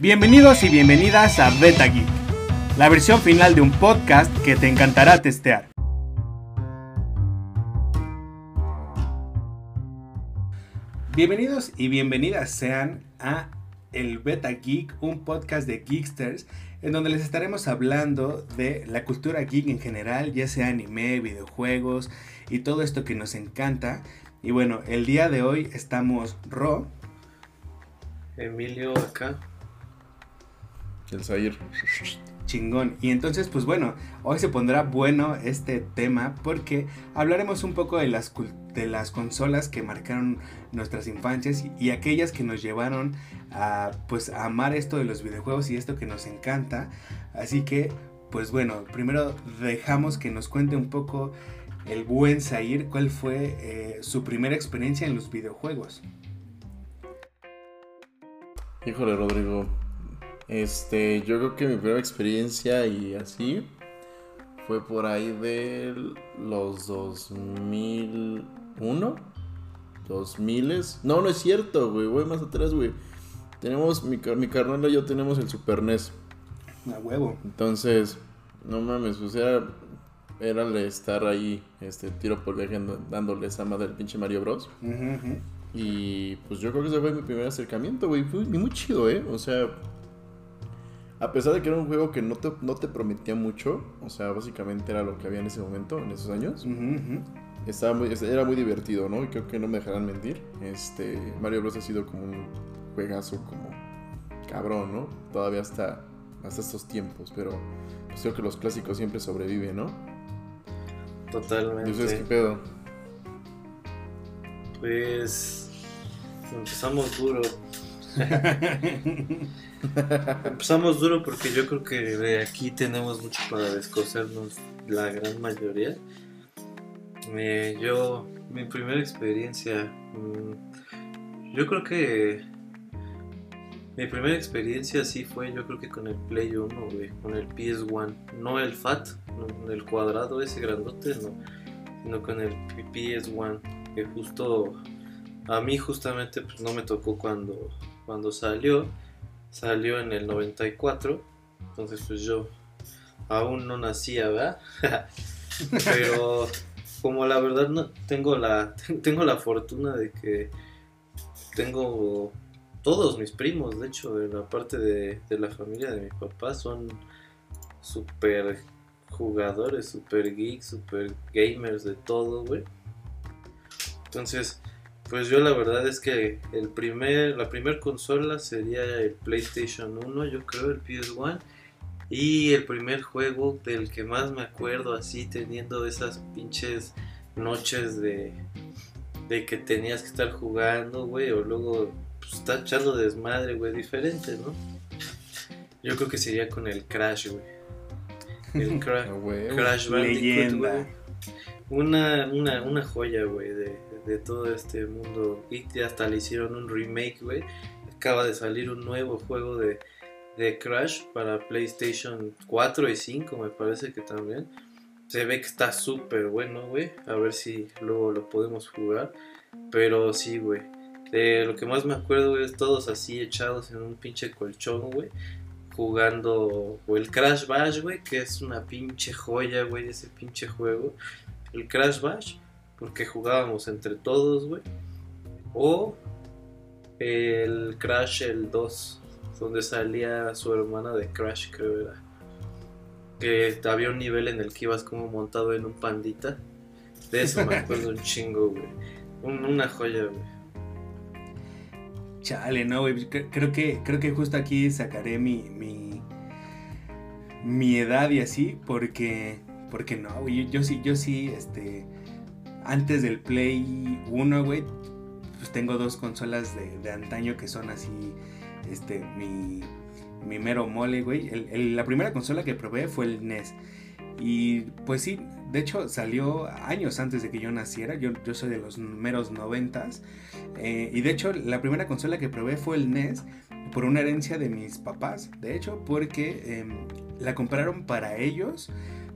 Bienvenidos y bienvenidas a Beta Geek, la versión final de un podcast que te encantará testear. Bienvenidos y bienvenidas sean a el Beta Geek, un podcast de Geeksters, en donde les estaremos hablando de la cultura geek en general, ya sea anime, videojuegos y todo esto que nos encanta. Y bueno, el día de hoy estamos Ro, Emilio acá. El Zahir. Chingón. Y entonces, pues bueno, hoy se pondrá bueno este tema porque hablaremos un poco de las, de las consolas que marcaron nuestras infancias y, aquellas que nos llevaron a, pues, a amar esto de los videojuegos y esto que nos encanta. Así que, pues bueno, primero dejamos que nos cuente un poco el buen Zahir cuál fue eh, su primera experiencia en los videojuegos. Híjole, Rodrigo, este, yo creo que mi primera experiencia y así fue por ahí de los 2001, 2000. No, no es cierto, güey, voy más atrás, güey. Tenemos, mi, mi carnal y yo tenemos el Super NES. A huevo. Entonces, no mames, o sea, era estar ahí, este, tiro por viaje dándole esa madre al pinche Mario Bros. Y pues yo creo que ese fue mi primer acercamiento, güey. Fue muy chido, ¿eh? O sea, a pesar de que era un juego que no te, no te prometía mucho, o sea, básicamente era lo que había en ese momento, en esos años, estaba muy, era muy divertido, ¿no? Y creo que no me dejarán mentir. Este, Mario Bros. ha sido como un juegazo como cabrón, ¿no? Todavía hasta, hasta estos tiempos, pero pues creo que los clásicos siempre sobreviven, ¿no? Totalmente. ¿Y ustedes qué pedo? Pues empezamos duro. Empezamos duro porque yo creo que aquí tenemos mucho para descosernos la gran mayoría. yo, mi primera experiencia, mm, yo creo que mi primera experiencia sí fue, yo creo que con el Play 1, con el PS1, no el FAT, el cuadrado ese grandote, no, sino con el PS1, que justo a mí justamente pues, no me tocó cuando, cuando salió salió en el 94, entonces pues yo aún no nacía, ¿verdad? Pero como la verdad no tengo la tengo la fortuna de que tengo todos mis primos, de hecho, en la parte de, de la familia de mi papá son super jugadores, super geeks, super gamers de todo, güey. Entonces, pues yo la verdad es que el primer, la primera consola sería el PlayStation 1, yo creo, el PS1. Y el primer juego del que más me acuerdo así teniendo esas pinches noches de, de que tenías que estar jugando, güey, o luego pues, estar echando desmadre, güey, diferente, ¿no? Yo creo que sería con el Crash, güey. El Crash Bandicoot, güey. Una, una, una joya, güey, de, de todo este mundo y hasta le hicieron un remake, güey. Acaba de salir un nuevo juego de, de Crash para PlayStation 4 y 5, me parece que también. Se ve que está súper bueno, güey. A ver si luego lo podemos jugar. Pero sí, güey. lo que más me acuerdo, güey, es todos así echados en un pinche colchón, güey. Jugando o el Crash Bash, güey, que es una pinche joya, güey, ese pinche juego. El Crash Bash porque jugábamos entre todos, güey. O el Crash el 2, donde salía su hermana de Crash, creo era. Que había un nivel en el que ibas como montado en un pandita. De eso me acuerdo un chingo, güey. una joya, güey. Chale, no, güey. Creo que, creo que justo aquí sacaré mi, mi, mi edad y así, porque, porque no, güey. Yo, sí, yo sí, este antes del Play 1, güey, pues tengo dos consolas de, antaño que son así, este, mi, mi mero mole, güey. la primera consola que probé fue el NES. Y pues sí, de hecho salió años antes de que yo naciera. Yo, yo soy de los meros noventas. Eh, y de hecho la primera consola que probé fue el NES por una herencia de mis papás. De hecho, porque em, la compraron para ellos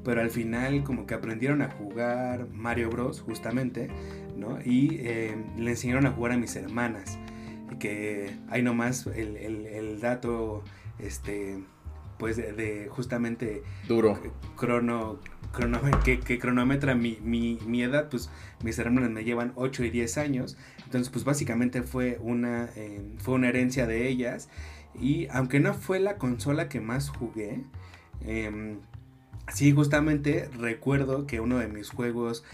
pero al final como que aprendieron a jugar Mario Bros justamente, ¿no? Y eh, le enseñaron a jugar a mis hermanas. que hay nomás el, el, el dato, este, pues de, justamente... Duro. Crono, crono que, que, cronometra mi, mi, mi, edad, pues mis hermanos me llevan 8 y 10 años. Entonces, pues básicamente fue una, eh, fue una herencia de ellas. Y aunque no fue la consola que más jugué, eh, sí, justamente recuerdo que uno de mis juegos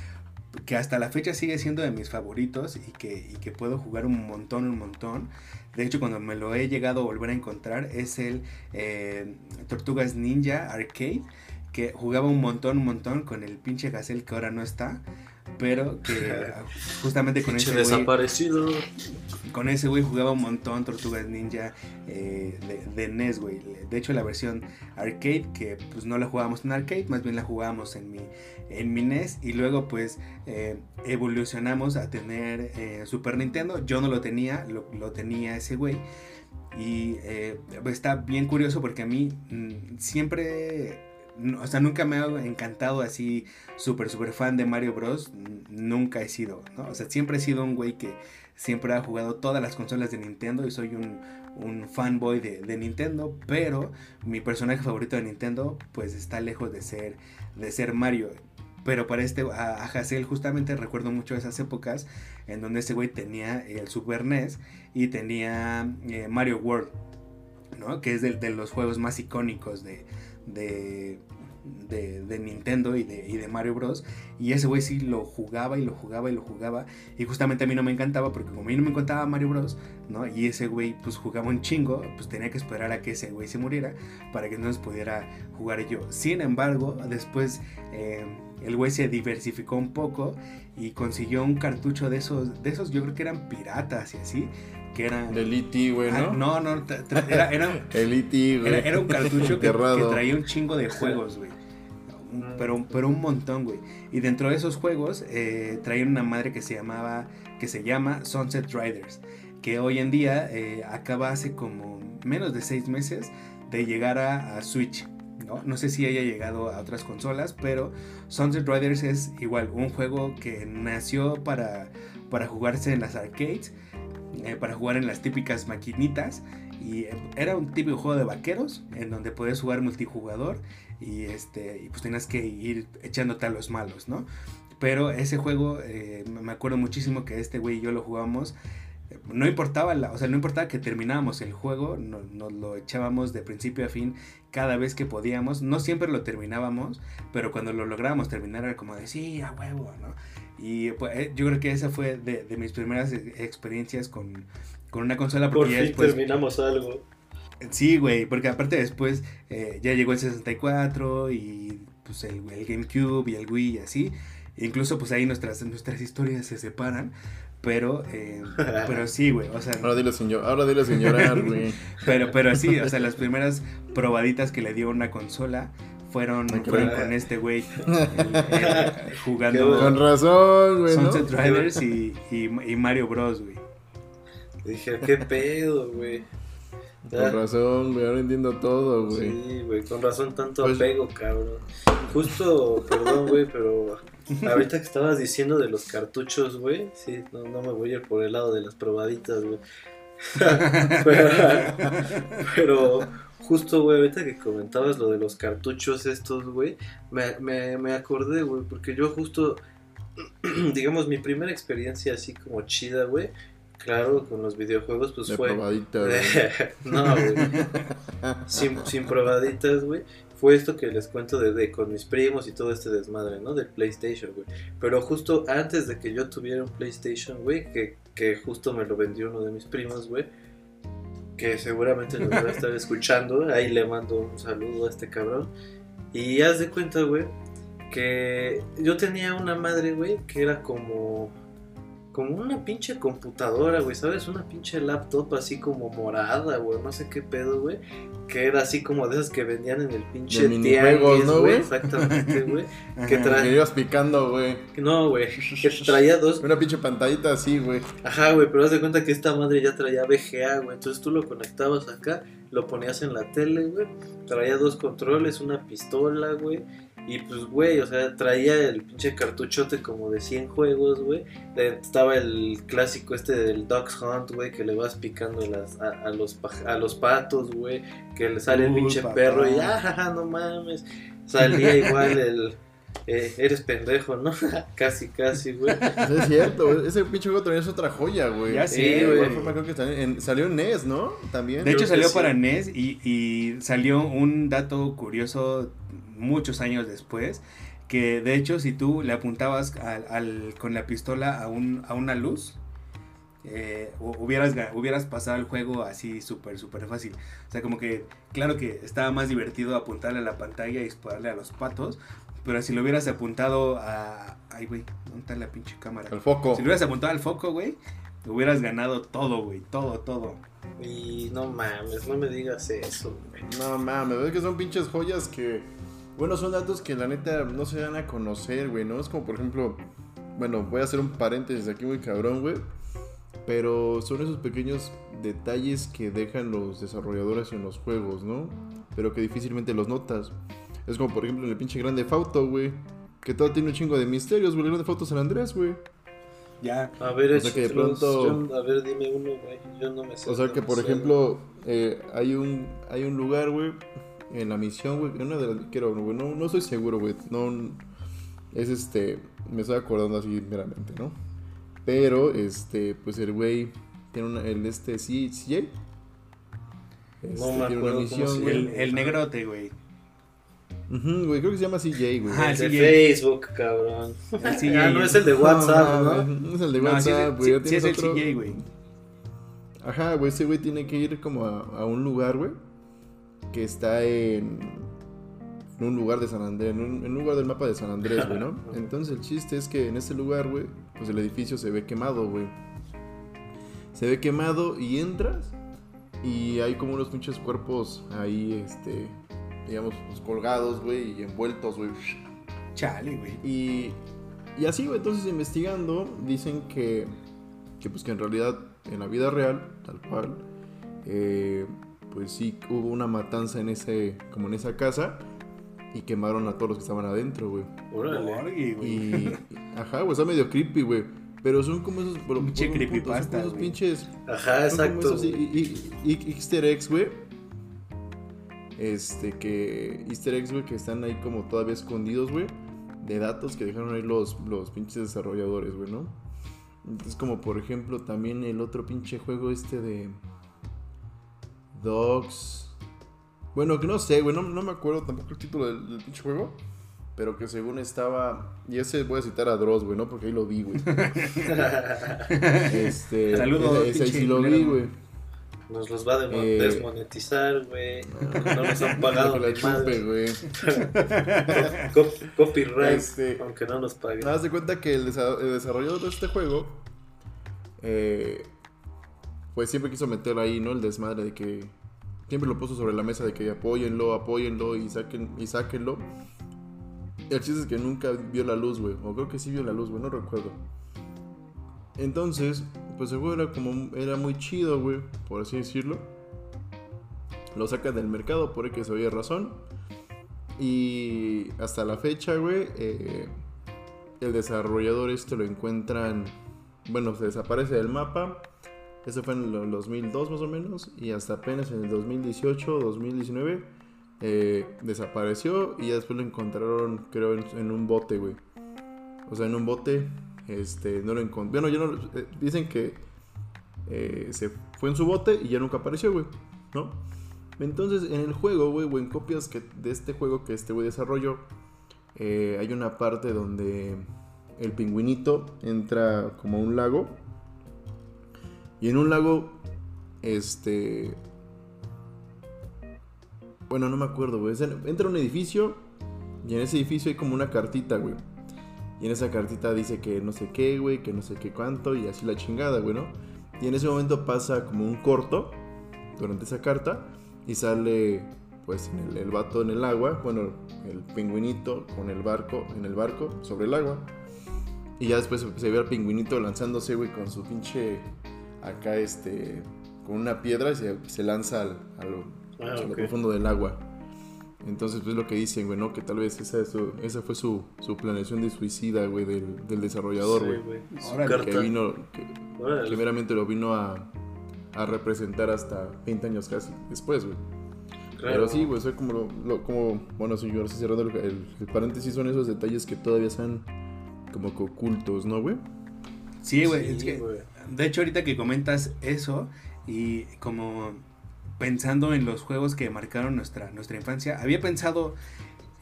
que hasta la fecha sigue siendo de mis favoritos y que, y que puedo jugar un montón, un montón. De hecho, cuando me lo he llegado a volver a encontrar es el eh, Tortugas Ninja Arcade, que jugaba un montón, un montón con el pinche Gazelle que ahora no está pero que justamente con ese desaparecido. con ese güey jugaba un montón Tortugas Ninja eh, de, NES, güey. De hecho, la versión arcade, que pues no la jugábamos en arcade, más bien la jugábamos en mi, en mi NES. Y luego, pues, eh, evolucionamos a tener eh, Super Nintendo. Yo no lo tenía, lo, lo tenía ese güey. Y está bien curioso porque a mí mm, siempre o sea, nunca me ha encantado así súper, súper fan de Mario Bros. Nunca he sido, ¿no? O sea, siempre he sido un güey que siempre ha jugado todas las consolas de Nintendo y soy un, un fanboy de, de, Nintendo, pero mi personaje favorito de Nintendo pues está lejos de ser, de ser Mario. Pero para este, a, a justamente recuerdo mucho esas épocas en donde ese güey tenía el Super NES y tenía eh, Mario World, ¿no? Que es de los juegos más icónicos de, de, de, Nintendo y de, y de, Mario Bros. Y ese güey sí lo jugaba y lo jugaba y lo jugaba. Y justamente a mí no me encantaba porque como a mí no me encantaba Mario Bros. ¿no? Y ese güey pues jugaba un chingo, pues tenía que esperar a que ese güey se muriera para que entonces pudiera jugar yo. Sin embargo, después eh, el güey se diversificó un poco y consiguió un cartucho de esos, de esos yo creo que eran piratas y así que era... Del E.T., güey, ¿no? no, no, era, era, el E.T., güey. Era, un cartucho que, traía un chingo de juegos, güey. Pero, pero un montón, güey. Y dentro de esos juegos eh, traían una madre que se llamaba, que se llama Sunset Riders. Que hoy en día eh, acaba hace como menos de seis meses de llegar a, Switch. ¿No? ¿no? sé si haya llegado a otras consolas, pero Sunset Riders es igual un juego que nació para, para jugarse en las arcades eh, para jugar en las típicas maquinitas. Y era un típico juego de vaqueros en donde podías jugar multijugador y, este, y pues tenías que ir echándote a los malos, ¿no? Pero ese juego, eh, me acuerdo muchísimo que este güey y yo lo jugábamos. No importaba, o sea, no importaba que terminábamos el juego, nos, lo echábamos de principio a fin cada vez que podíamos. No siempre lo terminábamos, pero cuando lo lográbamos terminar era como de sí, a huevo, ¿no? Y pues, eh, yo creo que esa fue de, de mis primeras e, experiencias con, con, una consola. Porque Por fin después, terminamos algo. Sí, güey, porque aparte después eh, ya llegó el 64 y pues el, el, GameCube y el Wii y así. incluso pues ahí nuestras, nuestras historias se separan. Pero, eh, pero sí, güey, o sea... Ahora dile, señor, ahora dile señor güey. pero, pero sí, o sea, las primeras probaditas que le dio una consola fueron, fueron con este güey jugando. Con razón, güey. Sunset Riders y, y, Mario Bros, güey. Dije, ¿qué pedo, güey? Con razón, güey, ahora entiendo todo, güey. Sí, güey, con razón tanto pues apego, cabrón. Justo, perdón, güey, pero ahorita que estabas diciendo de los cartuchos, güey, sí, no, no me voy a ir por el lado de las probaditas, güey. pero justo, güey, ahorita que comentabas lo de los cartuchos estos, güey, me, me, me acordé, güey, porque yo justo, digamos, mi primera experiencia así como chida, güey, claro, con los videojuegos, pues fue... Probadita, no, güey. sin, sin probaditas, güey. Fue esto que les cuento de, de, con mis primos y todo este desmadre, ¿no? Del PlayStation, güey. Pero justo antes de que yo tuviera un PlayStation, güey, que, que justo me lo vendió uno de mis primos, güey que seguramente nos va a estar escuchando. Ahí le mando un saludo a este cabrón. Y haz de cuenta, güey, que yo tenía una madre, güey, que era como como una pinche computadora, güey, ¿sabes? Una pinche laptop así como morada, güey, no sé qué pedo, güey. Que era así como de esas que vendían en el pinche tianguis, ¿no, güey? Exactamente, güey. que, traía... ibas picando, güey. No, güey, que traía dos... Una pinche pantallita así, güey. Ajá, güey, pero haz de cuenta que esta madre ya traía VGA, güey. Entonces tú lo conectabas acá, lo ponías en la tele, güey. Traía dos controles, una pistola, güey Y pues, güey, o sea, traía el pinche cartuchote como de 100 juegos, güey. Estaba el clásico este del Dogs Hunt, güey, que le vas picando las, a, los, a los patos, güey. Que le sale el pinche perro y, ah, no mames. Salía igual el eh, eres pendejo, ¿no? casi, casi, güey. es cierto, ese pinche juego también es otra joya, güey. Ya sí, güey. salió en NES, ¿no? También. De hecho, salió para NES y, y salió un dato curioso muchos años después. Que de hecho, si tú le apuntabas al, con la pistola a, un, a una luz, eh, hubieras, hubieras pasado el juego así súper, súper fácil. O sea, como que, claro que estaba más divertido apuntarle a la pantalla y dispararle a los patos, pero si lo hubieras apuntado a. Ay, güey, ¿dónde está la pinche cámara? Al foco. Si lo hubieras apuntado al foco, güey, hubieras ganado todo, güey. Todo, todo. Y no mames, no me digas eso, güey. No mames, ves que son pinches joyas que. Bueno, son datos que la neta no se van a conocer, güey, ¿no? Es como, por ejemplo. Bueno, voy a hacer un paréntesis aquí muy cabrón, güey. Pero son esos pequeños detalles que dejan los desarrolladores en los juegos, ¿no? Pero que difícilmente los notas. Es como, por ejemplo, en el pinche Grande Fauto, güey. Que todo tiene un chingo de misterios, güey. El Grande Fauto San Andrés, güey. Ya. A ver, o sea que de pronto... a ver, dime uno, güey. Yo no me sé. O sea que, por ejemplo, eh, hay, un, hay un lugar, güey, en la misión, güey. Una de las... Quiero, güey. No, no estoy seguro, güey. No... Es este... Me estoy acordando así meramente, ¿no? Pero, este, pues el güey tiene una, el este, sí, CJ. Este, no me acuerdo una misión, el, el negrote, güey güey, creo que se llama CJ, güey. Ah, el de Facebook, cabrón. ah, no es el de WhatsApp, ¿no? No, es el de WhatsApp, güey. Sí, es el CJ, güey. Ajá, güey, ese güey tiene que ir como a, un lugar, güey, que está en, un lugar de San Andrés, en un, en un lugar del mapa de San Andrés, güey, ¿no? Entonces el chiste es que en ese lugar, güey, pues el edificio se ve quemado, güey. Se ve quemado y entras y hay como unos pinches cuerpos ahí, este, digamos, pues, colgados, güey, y envueltos, güey. Chale, güey. Y, y así, güey, entonces investigando, dicen que, que, pues que en realidad, en la vida real, tal cual, eh, pues sí hubo una matanza en ese, como en esa casa, y quemaron a todos los que estaban adentro, güey. Órale, güey. Y, ajá, güey, está medio creepy, güey. Pero son como esos. Pinche creepypasta. Esos pinches. Ajá, exacto. y, y, y, Easter eggs, güey este, que easter eggs, güey, que están ahí como todavía escondidos, güey, de datos que dejaron ahí los, los pinches desarrolladores, güey, ¿no? Entonces, como por ejemplo, también el otro pinche juego este de Dogs. Bueno, que no sé, güey, no, me acuerdo tampoco el título del, pinche juego. Pero que según estaba. Y ese voy a citar a Dross, güey, ¿no? Porque ahí lo vi, güey. este. Saludos, ese, ahí sí lo vi, güey. Nos los va a eh, desmonetizar, güey. No nos han pagado la chupe, güey. copyright, este, aunque no nos paguen. Nada, de cuenta que el, desarrollador de este juego, eh, pues siempre quiso meter ahí, ¿no? El desmadre de que siempre lo puso sobre la mesa de que apóyenlo, apóyenlo y saquen y sáquenlo. El chiste es que nunca vio la luz, güey. O creo que sí vio la luz, güey, no recuerdo. Entonces, pues el juego era como era muy chido, güey, por así decirlo. Lo sacan del mercado por el que se oye razón. Y hasta la fecha, güey, eh, el desarrollador este lo encuentran, bueno, se desaparece del mapa. Eso fue en el 2002 más o menos. Y hasta apenas en el 2018 2019 eh, desapareció. Y ya después lo encontraron, creo, en un bote, güey. O sea, en un bote este, no lo encontré. Bueno, ya no, eh, dicen que eh, se fue en su bote y ya nunca apareció, güey. ¿No? Entonces, en el juego, güey, o en copias que, de este juego que este güey desarrolló, eh, hay una parte donde el pingüinito entra como a un lago. Y en un lago, este. Bueno, no me acuerdo, güey. Entra un edificio y en ese edificio hay como una cartita, güey. Y en esa cartita dice que no sé qué, güey, que no sé qué cuánto, y así la chingada, güey. Y en ese momento pasa como un corto durante esa carta y sale pues el, el vato en el agua, bueno, el pingüinito con el barco, en el barco, sobre el agua. Y ya después se ve al pingüinito lanzándose, güey, con su pinche acá, este, con una piedra y se, lanza al, a lo, ah, profundo del agua. Entonces, pues lo que dicen, güey, ¿no? Que tal vez esa, eso- esa fue su, su planeación de suicida, güey, del, del desarrollador, Sí, güey. Su carta. que vino, que, Órale. que meramente lo vino a, a representar hasta 20 años casi después, güey. Claro. Pero sí, güey, soy como, lo, lo- como bueno, ahora sí cerrando el, el- el paréntesis, son esos detalles que todavía están como que ocultos, ¿no, güey? Sí, güey. Sí, es que, güey. De hecho, ahorita que comentas eso y como pensando en los juegos que marcaron nuestra, nuestra infancia, había pensado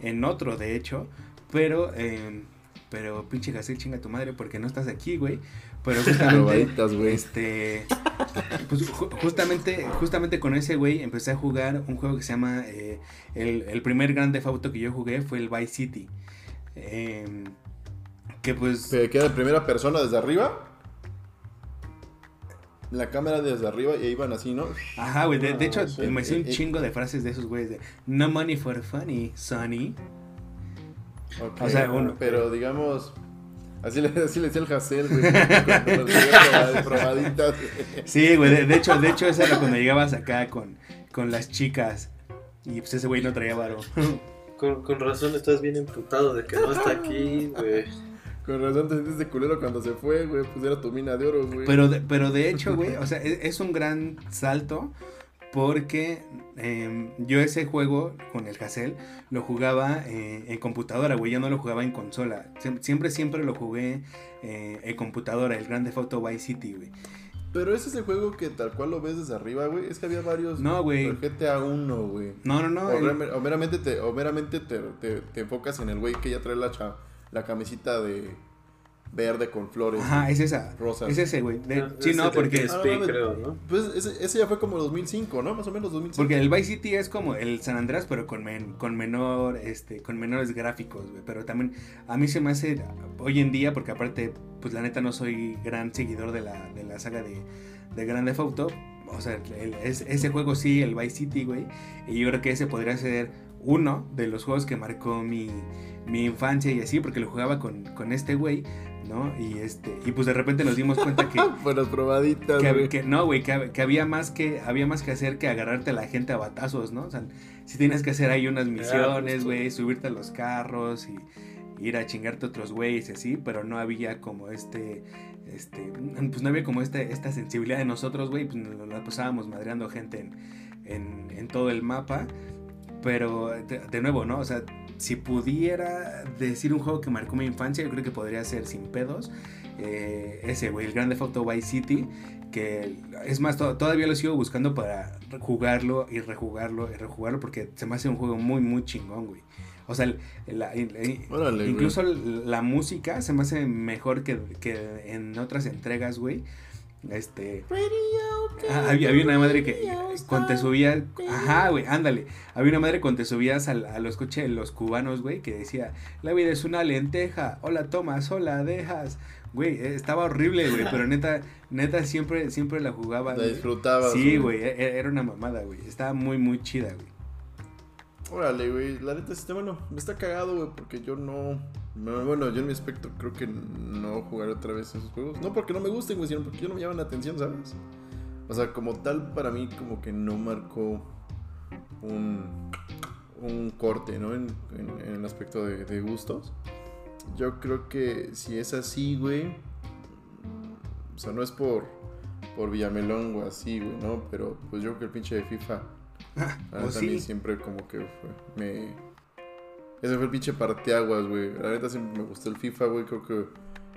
en otro, de hecho, pero, eh, pero pinche Gasel, chinga tu madre porque no estás aquí, güey. Pero justamente, este, pues ju- justamente, justamente con ese güey empecé a jugar un juego que se llama, eh, el, el primer Grand Theft Auto que yo jugué fue el Vice City. Em, que pues... Se queda en primera persona desde arriba. La cámara desde arriba y ahí van así, ¿no? Ajá, güey. De, de hecho, Ah, sí. me hice un Eh, eh. chingo de frases de esos güeyes de No money for funny, Sonny. O sea, uno- Pero digamos. Así le, así le decía el Hassel, güey. probaditas. Sí, güey. De, de hecho, de hecho, esa era cuando llegabas acá con, con las chicas. Y pues ese güey no traía varo. Con, con razón estás bien emputado de que no está aquí, güey. Con razón te sentiste culero cuando se fue, güey. Pues era tu mina de oro, güey. Pero de, pero de hecho, güey, o sea, es, es un gran salto. Porque em, yo ese juego con el Hassel lo jugaba eh, en computadora, güey. Yo no lo jugaba en consola. Siem- Siempre, siempre lo jugué eh, en computadora, el Grand Theft Auto Vice City, güey. Pero ese es el juego que tal cual lo ves desde arriba, güey. Es que había varios. No, güey. GTA 1, güey. No, no, no. O, el- meramente, te, o meramente te, te- te enfocas en el güey que ya trae la, cha- la camisita de verde con flores. Ajá, es esa. Rosas. Es ese, güey. De- Ah, sí, ese no, porque, PSP, Ah, creo, ¿no? Pues ese, ese ya fue como 2005, ¿no? Más o menos 2005. porque el Vice City es como el San Andrés, pero con, men- con menor, este, con menores gráficos, güey. Pero también a mí se me hace hoy en día, porque aparte, pues la neta no soy gran seguidor de la, de la saga de, de Grand Theft Auto. O sea, el- es- ese juego sí, el Vice City, güey. Y yo creo que ese podría ser uno de los juegos que marcó mi, mi infancia y así, porque lo jugaba con, con este güey, ¿no? Y este, y pues de repente nos dimos cuenta que. Buenas probaditas, Que, güey. que- no, güey, que, hab- que había más que había más que hacer que agarrarte a la gente a batazos, ¿no? O sea, si tienes que hacer ahí unas misiones, güey, subirte a los carros y ir a chingarte a otros güeyes y así, pero no había como este este pues no había como este esta sensibilidad de nosotros, güey, pues nos la pasábamos madreando gente en, en, en todo el mapa, pero de, de nuevo, ¿no? O sea, si pudiera decir un juego que marcó mi infancia, yo creo que podría ser sin pedos. eh, ese, güey, el Grand Theft Auto Vice City, que es más, to- todavía lo sigo buscando para jugarlo y rejugarlo y rejugarlo porque se me hace un juego muy, muy chingón, güey. O sea, la- güey. incluso la música se me hace mejor que, que en otras entregas, güey. Este. Ah, había, había una madre que cuando te subías. Ajá, güey, ándale. Había una madre cuando te subías al- a, los coches de los cubanos, güey, que decía: La vida es una lenteja. Hola, tomas, hola, dejas. Güey, eh, estaba horrible, güey, pero neta, neta siempre, siempre la jugaba. La güey. disfrutabas. Sí, güey, e- era una mamada, güey. Estaba muy, muy chida, güey. Órale, güey. La neta, este, bueno, me está cagado, güey, porque yo no. no, Bueno, yo en mi aspecto creo que no jugaré otra vez esos juegos. No porque no me gusten, güey, sino porque yo no me llaman la atención, ¿sabes? O sea, como tal, para mí, como que no marcó un, un corte, ¿no? En, en- en el aspecto de, de gustos. Yo creo que si es así, güey. O sea, no es por, por Villamelón o así, güey, ¿no? Pero pues yo creo que el pinche de FIFA. La neta, a mí sí. siempre como que fue, me... Ese fue el pinche parteaguas, güey. La neta siempre me gustó el FIFA, güey. Creo que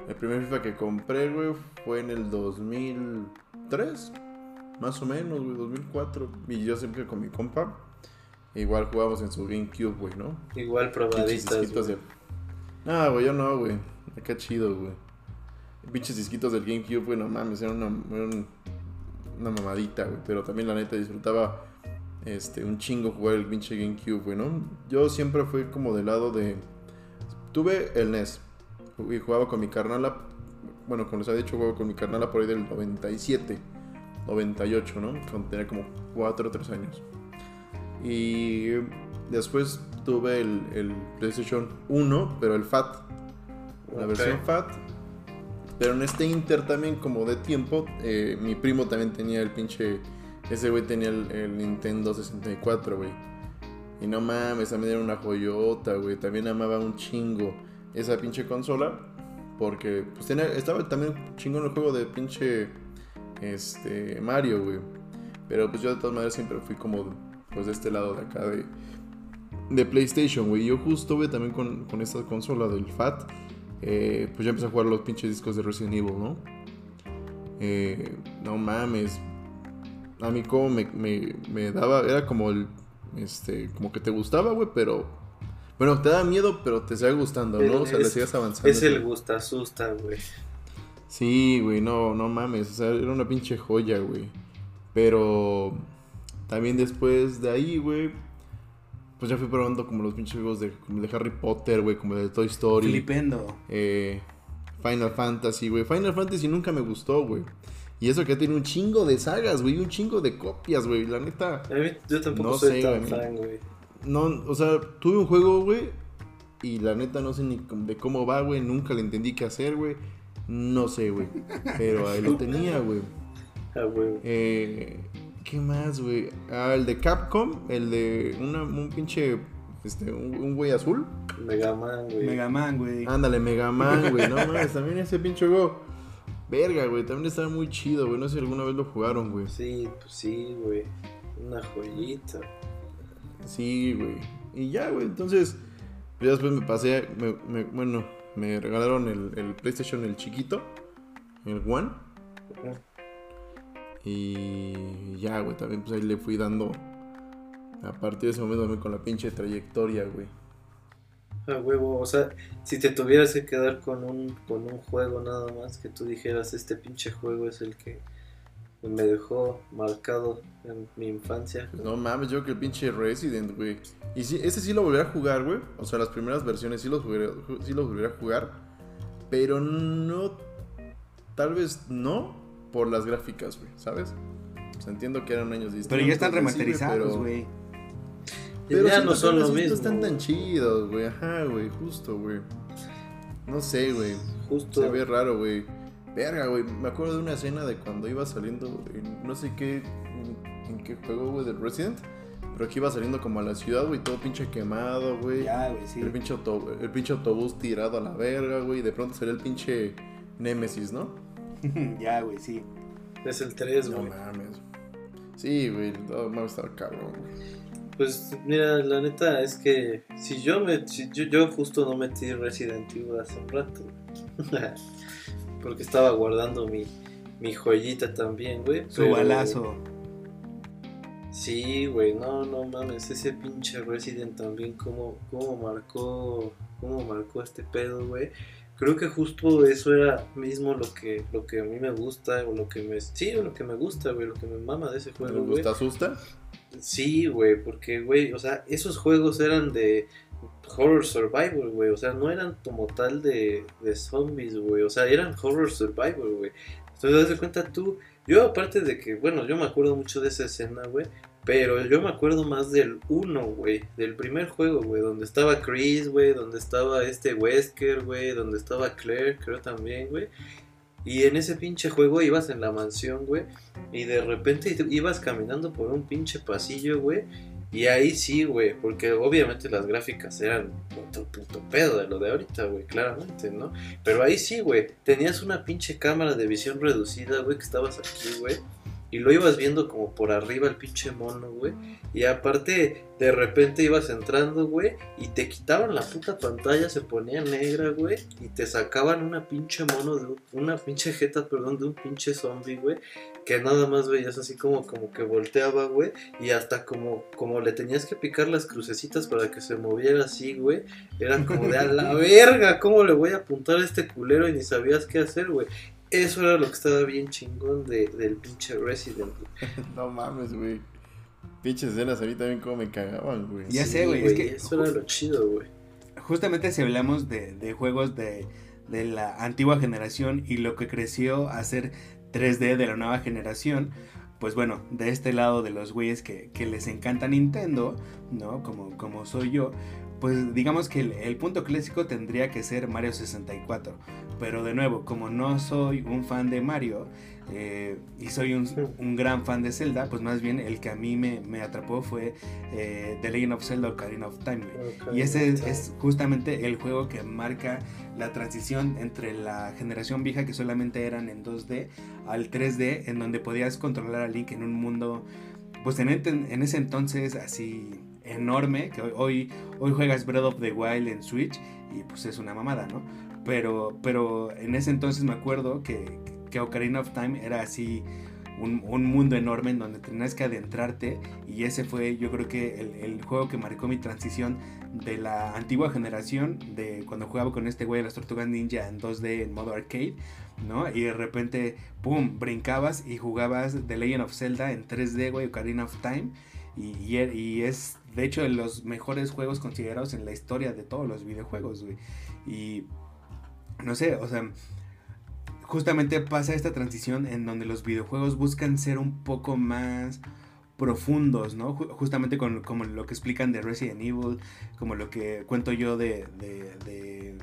el primer FIFA que compré, güey, fue en el 2003. Más o menos, güey, 2004. Y yo siempre con mi compa. Igual jugábamos en su GameCube, güey, ¿no? Igual disquitos güey. güey, yo no, güey. Acá chido, güey. Pinches disquitos del GameCube, güey, no mames, era una, era una mamadita, güey. Pero también la neta disfrutaba este, un chingo jugar el pinche GameCube, güey, ¿no? Yo siempre fui como del lado de... Tuve el NES y jugaba con mi carnala. Bueno, como les había dicho, jugaba con mi carnala por ahí del 97, 98, ¿no? Cuando tenía como 4 o 3 años. Y después tuve el, el PlayStation 1, pero el FAT. La versión FAT. Pero en este Inter también, como de tiempo, eh, mi primo también tenía el pinche. Ese güey tenía el, el Nintendo 64, güey. Y no mames, también era una joyota, güey. También amaba un chingo esa pinche consola. Porque pues tenía, estaba también chingón el juego de pinche este, Mario, güey. Pero pues yo de todas maneras siempre fui como pues de este lado de acá de, de PlayStation, güey. Yo justo, güey, también con, con esta consola del FAT, eh, pues ya empecé a jugar los pinches discos de Resident Evil, ¿no? Eh, no mames. A mí como me, me, me daba, era como el, este, como que te gustaba, güey, pero bueno, te da miedo, pero te sigue gustando, ¿no? O sea, le sigues avanzando. Es el gusta, asusta, güey. Sí, güey, no, no mames. O sea, era una pinche joya, güey. Pero también después de ahí, güey, pues ya fui probando como los pinches juegos de, como de Harry Potter, güey, como de Toy Story. Flipendo. Eh, Final Fantasy, güey. Final Fantasy nunca me gustó, güey. Y eso que tiene un chingo de sagas, güey, un chingo de copias, güey. La neta. A mí, yo tampoco soy tan fan, güey no, o sea, tuve un juego, güey, y la neta no sé ni de cómo va, güey, nunca le entendí qué hacer, güey. No sé, güey. Pero ahí lo tenía, güey. Ah, güey. Eh, ¿Qué más, güey? Ah, el de Capcom, el de una, un pinche, este, un güey azul. Mega Man, güey. Mega Man, güey. Ándale, Mega Man, güey. No mames, también ese pinche juego. Verga, güey, también estaba muy chido, güey. No sé si alguna vez lo jugaron, güey. Sí, pues sí, güey. Una joyita. Sí, güey. Y ya, güey. Entonces, ya después me pasé, me, bueno, me regalaron el, PlayStation, el chiquito, el One. Y ya, güey, también pues ahí le fui dando a partir de ese momento con la pinche trayectoria, güey. A huevo, o sea, si te tuvieras que quedar con un, con un juego nada más que tú dijeras, este pinche juego es el que me dejó marcado en mi infancia. no mames, yo creo que el pinche Resident, güey. Y sí, ese sí lo volveré a jugar, güey. O sea, las primeras versiones sí los volveré, sí los volveré a jugar. Pero no. Tal vez no por las gráficas, güey, ¿sabes? O sea, entiendo que eran años distintos. Pero ya están remasterizados, güey. Pero, ya no son los mismos. están tan chidos, güey. Ajá, güey, justo, güey. No sé, güey. Justo. Se ve raro, güey. Verga, güey. Me acuerdo de una escena de cuando iba saliendo en no sé qué. En, qué juego, güey, del Resident. Pero aquí iba saliendo como a la ciudad, güey, todo pinche quemado, güey. Ya, güey, sí. El pinche, autobús, el pinche autobús tirado a la verga, güey. Y de pronto salió el pinche Nemesis, ¿no? ya, güey, sí. Es el 3, güey. No mames. Sí, güey, todo mames estaba cabrón, Pues mira, la neta es que si yo me si yo, yo justo no metí Resident Evil hace un rato. Porque estaba guardando mi, mi joyita también, güey. Su balazo. Sí, güey, no, no mames, ese pinche Resident también, cómo, cómo marcó, cómo marcó este pedo, güey. Creo que justo eso era mismo lo que, lo que a mí me gusta, o lo que me, sí, lo que me gusta, güey, lo que me mama de ese juego, güey. ¿Te asusta? Sí, güey, porque, güey, o sea, esos juegos eran de, horror survival, güey. O sea, no eran como tal de, de zombies, güey. O sea, eran horror survival, güey. Entonces, das de cuenta tú. Yo, aparte de que, bueno, yo me acuerdo mucho de esa escena, güey. Pero yo me acuerdo más del 1, güey. Del primer juego, güey. Donde estaba Chris, güey. Donde estaba este Wesker, güey. Donde estaba Claire, creo también, güey. Y en ese pinche juego ibas en la mansión, güey. Y de repente ibas caminando por un pinche pasillo, güey. Y ahí sí, güey, porque obviamente las gráficas eran otro puto pedo de lo de ahorita, güey, claramente, ¿no? Pero ahí sí, güey, tenías una pinche cámara de visión reducida, güey, que estabas aquí, güey. Y lo ibas viendo como por arriba el pinche mono, güey. Y aparte, de repente ibas entrando, güey. Y te quitaban la puta pantalla, se ponía negra, güey. Y te sacaban una pinche mono de una pinche jeta, perdón, de un pinche zombie, güey que nada más veías así como, como que volteaba, güey, y hasta como, como le tenías que picar las crucecitas para que se moviera así, güey, eran como de a la verga, ¿cómo le voy a apuntar a este culero y ni sabías qué hacer, güey? Eso era lo que estaba bien chingón de, del pinche Resident. no mames, güey. Pinches escenas a mí también como me cagaban, güey. Ya sé, güey, es que... Eso era lo chido, güey. Justamente si hablamos de, de juegos de, de la antigua generación y lo que creció a ser 3D de la nueva generación, pues bueno, de este lado de los güeyes que, les encanta Nintendo, ¿no? Como, como soy yo, pues digamos que el, punto clásico tendría que ser Mario 64. Pero de nuevo, como no soy un fan de Mario eh, y soy un, gran fan de Zelda, pues más bien el que a mí me, atrapó fue eh, The Legend of Zelda Ocarina of Time. y ese es, justamente el juego que marca la transición entre la generación vieja que solamente eran en 2D al 3D, en donde podías controlar a Link en un mundo, pues en, en ese entonces así enorme, que hoy, hoy juegas Breath of the Wild en Switch y pues es una mamada, ¿no? Pero, pero en ese entonces me acuerdo que, que Ocarina of Time era así un, mundo enorme en donde tenías que adentrarte y ese fue yo creo que el, juego que marcó mi transición de la antigua generación de cuando jugaba con este güey las tortugas ninja en 2D en modo arcade ¿no? Y de repente, ¡pum!, brincabas y jugabas The Legend of Zelda en 3D, güey, Ocarina of Time. Y, y, es de hecho, de los mejores juegos considerados en la historia de todos los videojuegos. Y no sé, o sea, justamente pasa esta transición en donde los videojuegos buscan ser un poco más profundos, ¿no? Justamente con como lo que explican de Resident Evil, como lo que cuento yo de, de,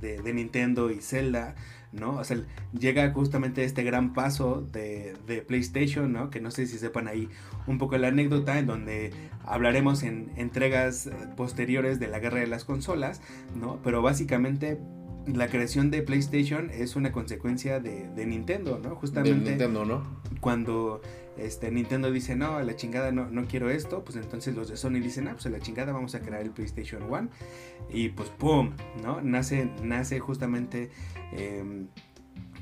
de, de Nintendo y Zelda, ¿no? O sea, llega justamente este gran paso de, PlayStation, ¿no? Que no sé si sepan ahí un poco la anécdota en donde hablaremos en entregas posteriores de la guerra de las consolas, ¿no? Pero básicamente la creación de PlayStation es una consecuencia de, Nintendo, ¿no? Justamente. De Nintendo, ¿no? Cuando este, Nintendo dice, no, a la chingada no, no quiero esto, pues entonces los de Sony dicen, ah, pues a la chingada vamos a crear el PlayStation 1. Y pues, ¡pum! ¿No? Nace, nace justamente em,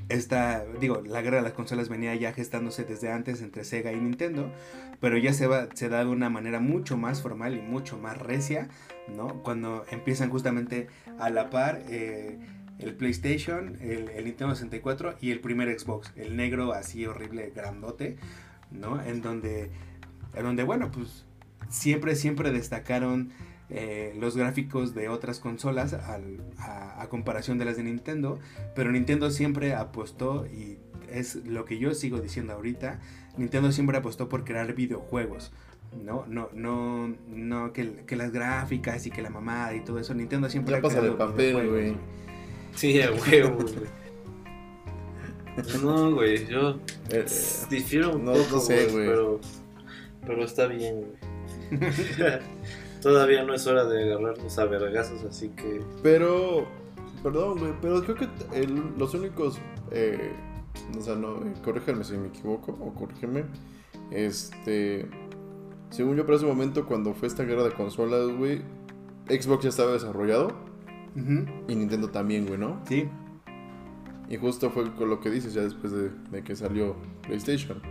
esta, digo, la guerra de las consolas venía ya gestándose desde antes entre Sega y Nintendo, pero ya se, va, se da de una manera mucho más formal y mucho más recia, ¿no? Cuando empiezan justamente a la par. Eh, el PlayStation, el, el, Nintendo 64 y el primer Xbox, el negro así horrible, grandote, ¿no? En donde, en donde bueno, pues siempre, siempre destacaron eh, los gráficos de otras consolas a, comparación de las de Nintendo, pero Nintendo siempre apostó, y es lo que yo sigo diciendo ahorita, Nintendo siempre apostó por crear videojuegos. No, no, no, no, que, las gráficas y que la mamada y todo eso, Nintendo siempre ya pasa de papel, güey. Sí, a huevos, güey. No, güey, yo eh, difiero un poco, sé, güey, pero, pero está bien, güey. Todavía no es hora de agarrarnos a vergazos, así que... Pero, perdón, güey, pero creo que los únicos, eh, o sea, no, eh, si me equivoco, o corrígeme, este, según yo para ese momento, cuando fue esta guerra de consolas, güey, Xbox ya estaba desarrollado, y Nintendo también, güey, ¿no? Sí. Y justo fue con lo que dices ya después de, que salió PlayStation.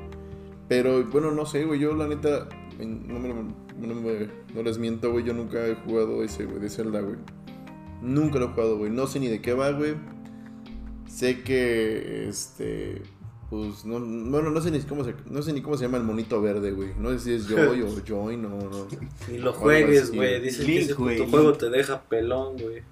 Pero bueno, no sé, güey. Yo la neta, no, les miento, güey. Yo nunca he jugado ese, güey, de Zelda, güey. Nunca lo he jugado, güey. No sé ni de qué va, güey. Sé que, este, pues, no, bueno, no sé ni cómo se, no sé ni cómo se llama el monito verde, güey. No sé si es Joy o Joy, no, no. Ni lo juegues, güey. Dicen que ese juego te deja pelón, güey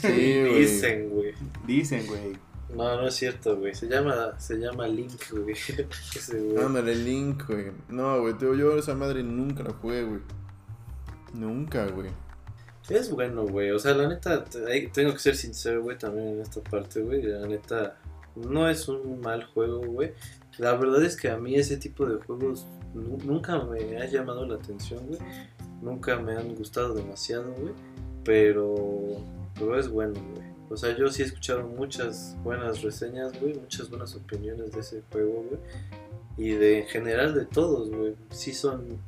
sí, güey. Dicen, güey. Dicen, güey. No, no es cierto, güey. Se llama, se llama Link, güey. Ándale, Link, güey. No, güey. Yo esa madre nunca la jugué, güey. Nunca, güey. Es bueno, güey. O sea, la neta, tengo que ser sincero, güey, también en esta parte, güey. La neta, no es un mal juego, güey. La verdad es que a mí ese tipo de juegos nunca me ha llamado la atención, güey. Nunca me han gustado demasiado, güey. Pero, pero es bueno, güey. O sea, yo sí he escuchado muchas buenas reseñas, güey. Muchas buenas opiniones de ese juego, güey. Y de en general de todos, güey. Sí son...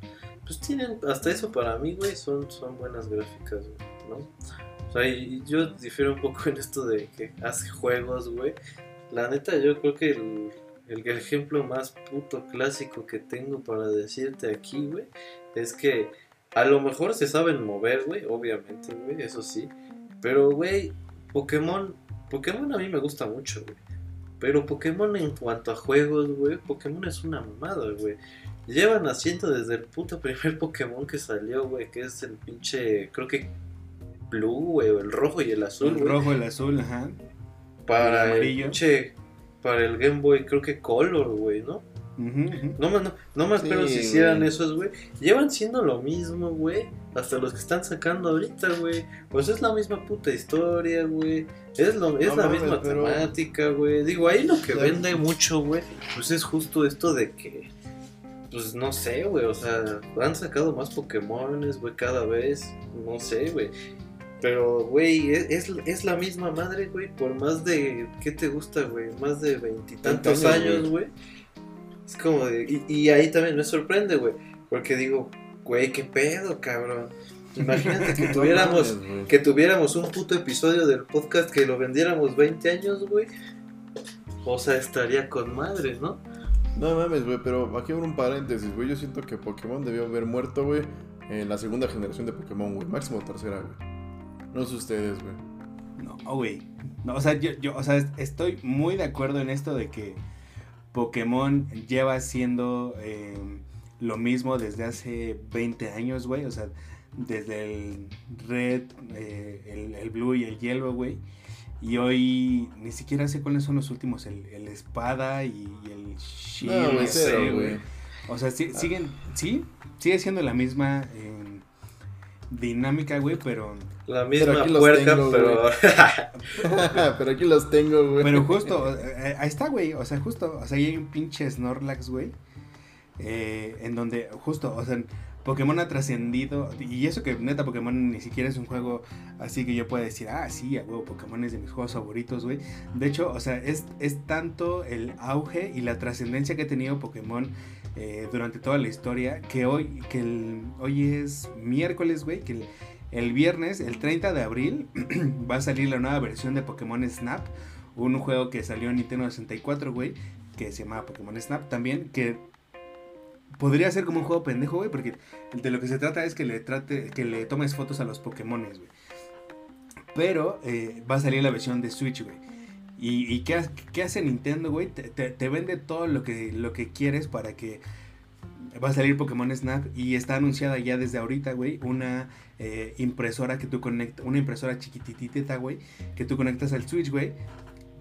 Pues tienen, hasta eso para mí, güey, son, son buenas gráficas, güey, ¿no? O sea, yo difiero un poco en esto de que hace juegos, güey. La neta, yo creo que el, el ejemplo más puto clásico que tengo para decirte aquí, güey, es que a lo mejor se saben mover, güey, obviamente, güey, eso sí. Pero, güey, Pokémon, Pokémon a mí me gusta mucho, güey. Pero Pokémon en cuanto a juegos, güey, Pokémon es una mamada, güey. Llevan haciendo desde el puto primer Pokémon que salió, güey, que es el pinche, creo que Blue, güey, el rojo y el azul, El rojo y el azul, ajá. Para el, el pinche para el Game Boy, creo que Color, güey, ¿no? No más, no, no más pero si hicieran esos, güey. Llevan siendo lo mismo, güey. Hasta los que están sacando ahorita, güey. Pues es la misma puta historia, güey. Es, lo, es la misma temática, güey. Digo, ahí lo que vende mucho, güey, pues es justo esto de que pues no sé, güey, o sea, han sacado más Pokémones, güey, cada vez, no sé, güey. Pero, güey, es, es, la misma madre, güey, por más de, ¿qué te gusta, güey? Más de veintitantos años, güey. Es como de, y, ahí también me sorprende, güey, porque digo, güey, qué pedo, cabrón. Imagínate que tuviéramos, que tuviéramos un puto episodio del podcast que lo vendiéramos 20 años, güey. O sea, estaría con madres, ¿no? No mames, güey, pero aquí abro un paréntesis, güey. Yo siento que Pokémon debió haber muerto, güey, en la segunda generación de Pokémon, güey. Máximo tercera, güey. No sé ustedes, güey. No, güey. No, o sea, yo, yo, o sea, estoy muy de acuerdo en esto de que Pokémon lleva siendo eh, lo mismo desde hace 20 años, güey. O sea, desde el Red, eh, el, Blue y el Yellow, güey. Y hoy ni siquiera sé cuáles son los últimos, el, el Espada y, el Shield, no, güey. O sea, sí, siguen, sí, sigue siendo la misma eh, dinámica, güey, pero... La misma puerca, pero... pero aquí los tengo, güey. Pero justo, eh, ahí está, güey, o sea, justo, o sea, ahí hay un pinche Snorlax, güey, eh, en donde, justo, o sea, Pokémon ha trascendido, y eso que neta Pokémon ni siquiera es un juego así que yo pueda decir, ah, sí, a huevo, Pokémon es de mis juegos favoritos, güey. De hecho, o sea, es, es tanto el auge y la trascendencia que ha tenido Pokémon eh, durante toda la historia que hoy, que el, hoy es miércoles, güey, que el, viernes, el 30 de abril, va a salir la nueva versión de Pokémon Snap, un juego que salió en Nintendo 64, güey, que se llama Pokémon Snap también, que podría ser como un juego pendejo, güey, porque de lo que se trata es que le trate, que le tomes fotos a los Pokémon. Pero eh, va a salir la versión de Switch, güey. ¿Y, qué, qué, hace Nintendo, güey? Te, vende todo lo que, lo que quieres para que va a salir Pokémon Snap y está anunciada ya desde ahorita, güey, una eh, impresora que tú conectas, una impresora chiquititita, güey, que tú conectas al Switch, güey,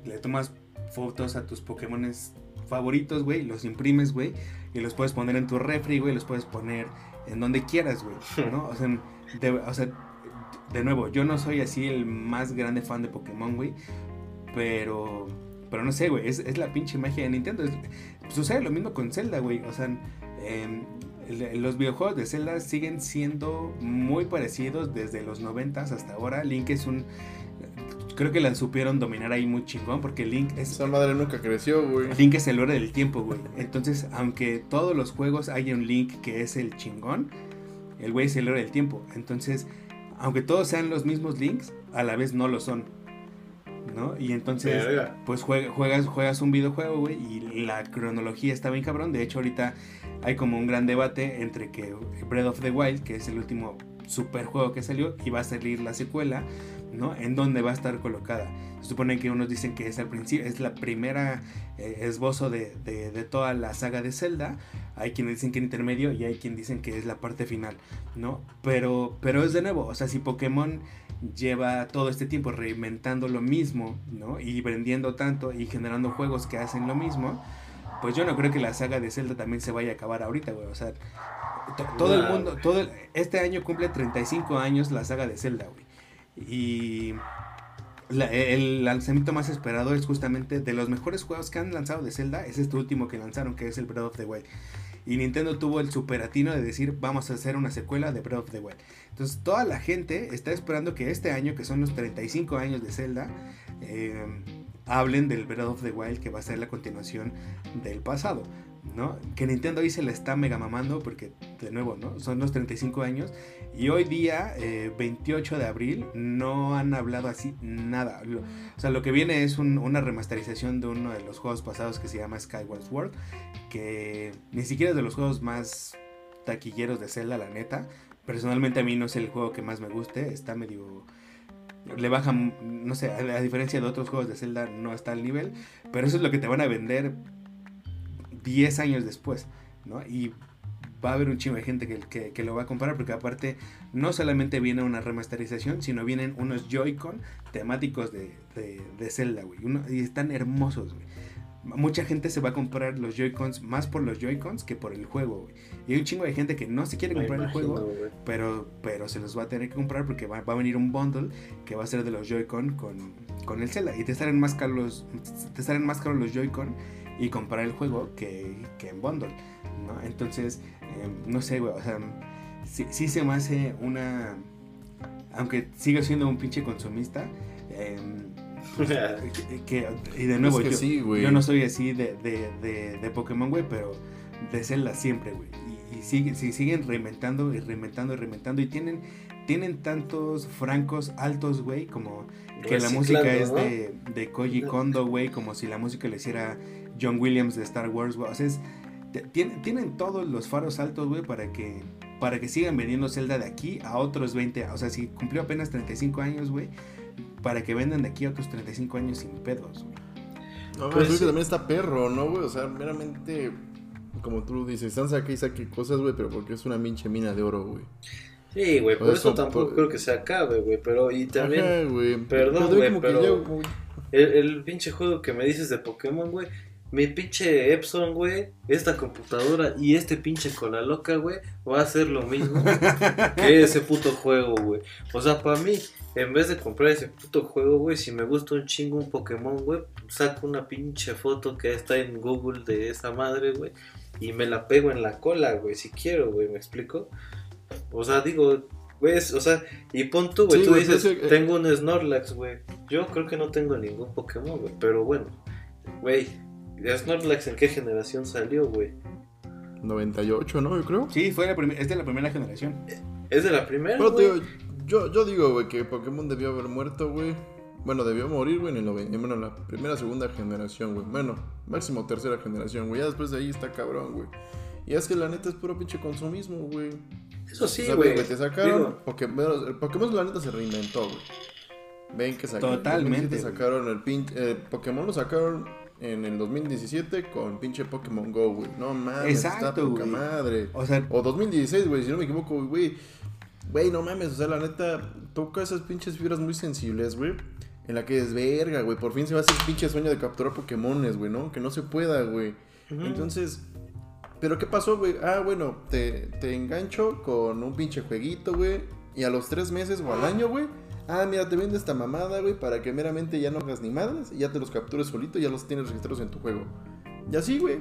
le tomas fotos a tus Pokémones favoritos, güey, los imprimes, güey, y los puedes poner en tu refri, güey, los puedes poner en donde quieras, güey, ¿no? De, o sea, de nuevo, yo no soy así el más grande fan de Pokémon, güey, pero, pero no sé, güey, es, es, la pinche magia de Nintendo. sucede lo mismo con Zelda, güey, o sea, em, los videojuegos de Zelda siguen siendo muy parecidos desde los 90 hasta ahora. Link es un creo que la supieron dominar ahí muy chingón porque Link es... Esa madre nunca creció, güey. Link es el héroe del tiempo, güey. Entonces, aunque todos los juegos hay un Link que es el chingón, el güey es el héroe del tiempo. Entonces, aunque todos sean los mismos Links, a la vez no lo son. ¿No? Y entonces, pues juegas, juegas un videojuego, güey, y la cronología está bien cabrón. De hecho, ahorita hay como un gran debate entre que Breath of the Wild, que es el último super juego que salió, y va a salir la secuela, ¿no? En dónde va a estar colocada. Se supone que unos dicen que es al principio, es la primera eh, esbozo de, de, toda la saga de Zelda. Hay quienes dicen que en intermedio y hay quienes dicen que es la parte final, ¿no? Pero, pero es de nuevo, o sea, si Pokémon lleva todo este tiempo reinventando lo mismo, ¿no? Y vendiendo tanto y generando juegos que hacen lo mismo, pues yo no creo que la saga de Zelda también se vaya a acabar ahorita, güey. O sea, todo el mundo, todo este año cumple 35 años la saga de Zelda, güey. Y el lanzamiento más esperado es justamente de los mejores juegos que han lanzado de Zelda, es este último que lanzaron, que es el Breath of the Wild. Y Nintendo tuvo el superatino de decir, vamos a hacer una secuela de Breath of the Wild. Entonces toda la gente está esperando que este año, que son los 35 años de Zelda, eh, hablen del Breath of the Wild, que va a ser la continuación del pasado. ¿No? Que Nintendo ahí se le está mega mamando porque, de nuevo. Son los 35 años y hoy día, 28 eh, de abril, no han hablado así nada. o sea, lo que viene es una remasterización de uno de los juegos pasados que se llama Skyward Sword, que ni siquiera es de los juegos más taquilleros de Zelda, la neta. Personalmente a mí no es el juego que más me guste, está medio le baja, no sé, a, diferencia de otros juegos de Zelda no está al nivel, pero eso es lo que te van a vender 10 años después, ¿no? Y va a haber un chingo de gente que, que, lo va a comprar porque aparte no solamente viene una remasterización, sino vienen unos Joy-Con temáticos de, de, Zelda, güey. y están hermosos, güey. mucha gente se va a comprar los Joy-Cons más por los Joy-Cons que por el juego, güey. Y hay un chingo de gente que no se quiere Me comprar el imagino, juego, pero, pero se los va a tener que comprar porque va, va a venir un bundle que va a ser de los Joy-Con con, con el Zelda. Y te salen más caros los, te salen más caros los Joy-Con y comprar el juego que, que en bundle, ¿no? Entonces, eh, no sé, güey, o sea, sí, sí se me hace una... Aunque siga siendo un pinche consumista, eh, que, que- y de nuevo, Es que yo, sí, yo no soy así de, de, de, de Pokémon, güey, pero de Zelda siempre, güey. Y, y sigue- si- siguen reinventando y reinventando y reinventando. Y tienen, tienen tantos francos altos, güey, como que la música es ¿no? de, de Koji Kondo, güey, como si la música le hiciera John Williams de Star Wars, güey. O sea, es- te- tienen, tienen todos los faros altos, güey, para que, para que sigan vendiendo Zelda de aquí a otros 20. O sea, si cumplió apenas 35 años, güey, para que vendan de aquí a otros 35 años sin pedos, güey. No, Pues creo sí. que también está perro, ¿no, güey? O sea, meramente, como tú dices, están saque y saque cosas, güey, pero porque es una pinche mina de oro, güey. Sí, güey, por Por eso eso, tampoco por- creo que se acabe, güey. Pero y también Ajá, güey. perdón, güey, como que pero- ya, güey, el, el pinche juego que me dices de Pokémon, güey. Mi pinche Epson, güey, esta computadora y este pinche cola loca, güey, va a ser lo mismo que ese puto juego, güey. O sea, para mí, en vez de comprar ese puto juego, güey, si me gusta un chingo un Pokémon, güey, saco una pinche foto que está en Google de esa madre, güey, y me la pego en la cola, güey, si quiero, güey, ¿me explico? O sea, digo, güey, es- o sea, y pon tú, güey, Sí, tú dices, pero es que, eh, tengo un Snorlax, güey. Yo creo que no tengo ningún Pokémon, güey, pero bueno, güey, Snorlax en qué generación salió, güey? 98, ¿no? Yo creo. Sí, fue la es de la primera generación. Es de la primera, Pero te güey. digo, yo, yo digo, güey, que Pokémon debió haber muerto, güey. Bueno, debió morir, güey, en el noven- bueno, en la primera, segunda generación, güey. Bueno, máximo tercera generación, güey. Ya después de ahí está cabrón, güey. Y es que la neta es puro pinche consumismo, güey. Eso sí, güey. Te sacaron. Pokémon, el Pokémon la neta se reinventó, güey. Ven que sacaron. Totalmente, sacaron el pinche. eh, Pokémon lo sacaron en el 2017 con pinche Pokémon Go, güey. No mames, está Exacto, poca güey. madre. O sea, O 2016, güey, si no me equivoco, güey. Güey, no mames, o sea, la neta, toca esas pinches fibras muy sensibles, güey. En la que es verga, güey. Por fin se va a hacer pinche sueño de capturar Pokémones, güey, ¿no? Que no se pueda, güey. Entonces, ¿pero qué pasó, güey? Ah, bueno, te, te engancho con un pinche jueguito, güey. Y a los tres meses o al año, güey. Ah, mira, te vende esta mamada, güey, para que meramente ya no hagas ni madres. Y ya te los captures solito y ya los tienes registrados en tu juego. Y así, güey.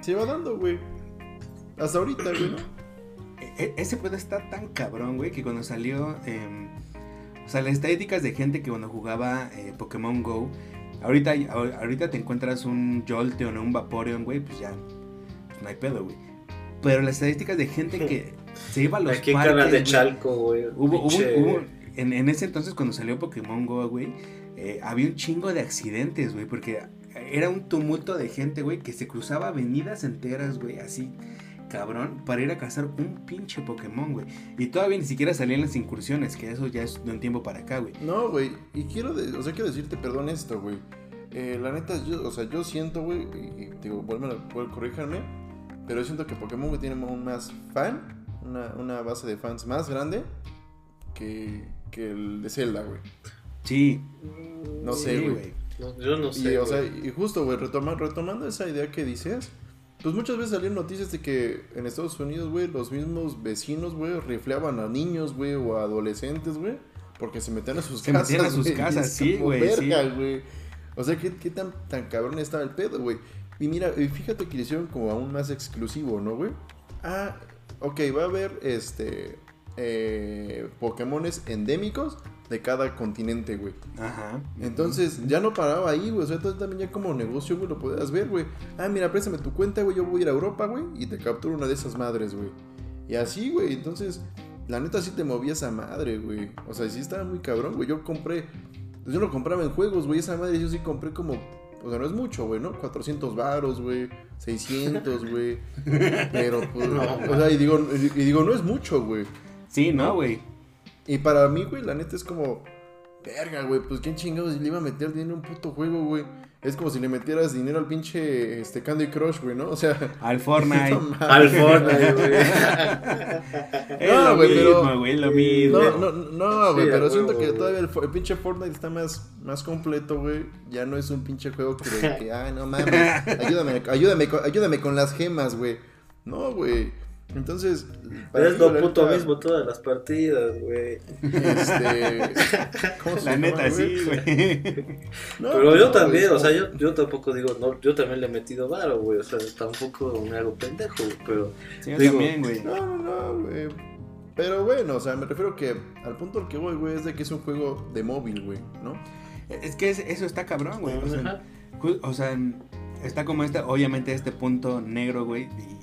Se va dando, güey. Hasta ahorita, güey, ¿no? e- ese pedo está tan cabrón, güey, que cuando salió. eh, o sea, las estadísticas de gente que cuando jugaba eh, Pokémon Go. Ahorita, ahor- ahorita te encuentras un Jolteon o un Vaporeon, güey, pues ya. pues no hay pedo, güey. Pero las estadísticas de gente que se iba a los Aquí en parques, Canal de Chalco, güey. Hubo, hubo- en, ese entonces cuando salió Pokémon Go, güey, eh, había un chingo de accidentes, güey, porque era un tumulto de gente, güey, que se cruzaba avenidas enteras, güey, así, cabrón, para ir a cazar un pinche Pokémon, güey. Y todavía ni siquiera salían las incursiones, que eso ya es de un tiempo para acá, güey. No, güey. Y quiero, o sea, quiero decirte, perdón esto, güey. Eh, la neta, o sea, yo siento, güey, y, y digo, poder corríjanme, pero yo siento que Pokémon, güey, tiene un más fan, una base de fans más grande que, que el de Zelda, güey. Sí, No sí, sé, güey. No, yo no Y, sé. o sea, y justo, güey, retoma- retomando esa idea que dices, pues muchas veces salieron noticias de que en Estados Unidos, güey, los mismos vecinos, güey, rifleaban a niños, güey, o a adolescentes, güey, porque se metían a sus Se casas. metían a sus y casas, sí, güey, verga, sí. güey. O sea, ¿qué, qué tan, tan cabrón estaba el pedo, güey? Y mira, y fíjate que le hicieron como aún más exclusivo, ¿no, güey? Ah, ok, va a haber, este, eh, Pokémones endémicos de cada continente, güey. ajá. Entonces, ya no paraba ahí, güey. O sea, entonces también ya como negocio, güey, lo podías ver, güey. Ah, mira, préstame tu cuenta, güey. Yo voy a ir a Europa, güey. Y te capturo una de esas madres, güey. Y así, güey. Entonces, la neta sí te movía esa madre, güey. O sea, sí estaba muy cabrón, güey. Yo compré. Pues yo lo compraba en juegos, güey. Esa madre yo sí compré como. O sea, no es mucho, güey, ¿no? 400 varos, güey. 600, güey. Pero, pues. No, o sea, y digo, y digo, no es mucho, güey. Sí, no, güey. Y para mí, güey, la neta es como, verga, güey, pues quién chingados le iba a meter dinero en un puto juego, güey. es como si le metieras dinero al pinche este, Candy Crush, güey, ¿no? O sea. Al Fortnite. no. Al Fortnite, güey. Es No, lo güey, mismo, pero- güey, lo mismo. No, no, no, güey, Sí, pero a siento que todavía el, pinche Fortnite está más, más completo, güey. Ya no es un pinche juego que, de que ay, no mames, ayúdame, ayúdame, ayúdame con las gemas, güey. No, güey. Entonces, para Es lo la puto neta, mismo todas las partidas, güey. Este, ¿cómo se La llama, neta, sí, güey. No, Pero pues yo no, también, güey, o sea, yo, yo tampoco digo, no, yo también le he metido varo, güey. O sea, tampoco me hago pendejo, güey, pero Sí, yo Digo, también, güey. No, no, no, güey. Pero bueno, o sea, me refiero que al punto al que voy, güey, es de que es un juego de móvil, güey, ¿no? Es que es- eso está cabrón, güey. O sea, o sea, está como este, obviamente este punto negro, güey. Y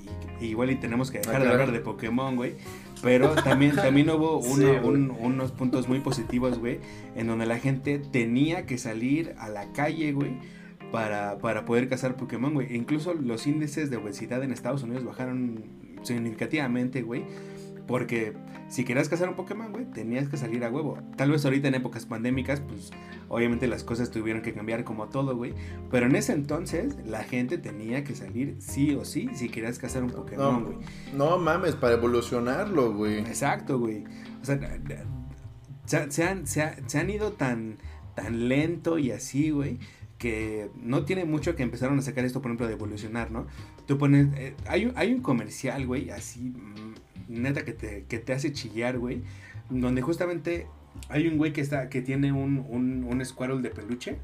igual y tenemos que dejar Ah, de claro. hablar de Pokémon, güey. Pero también, también hubo uno- un- unos puntos muy positivos, güey. En donde la gente tenía que salir a la calle, güey. Para, para poder cazar Pokémon, güey. E incluso los índices de obesidad en Estados Unidos bajaron significativamente, güey. Porque si querías cazar un Pokémon, güey, tenías que salir a huevo. Tal vez ahorita en épocas pandémicas, pues obviamente las cosas tuvieron que cambiar como todo, güey. Pero en ese entonces la gente tenía que salir sí o sí si querías cazar un Pokémon, No, güey. no mames, para evolucionarlo, güey. Exacto, güey. O sea, se, han, se ha- se han ido tan, tan lento y así, güey, que no tiene mucho que empezaron a sacar esto, por ejemplo, de evolucionar, ¿no? Tú pones, eh, hay, un- hay un comercial, güey, así, neta, que te, que te hace chillar, güey, donde justamente hay un güey que, está, que tiene un, un, un Squirrel de peluche,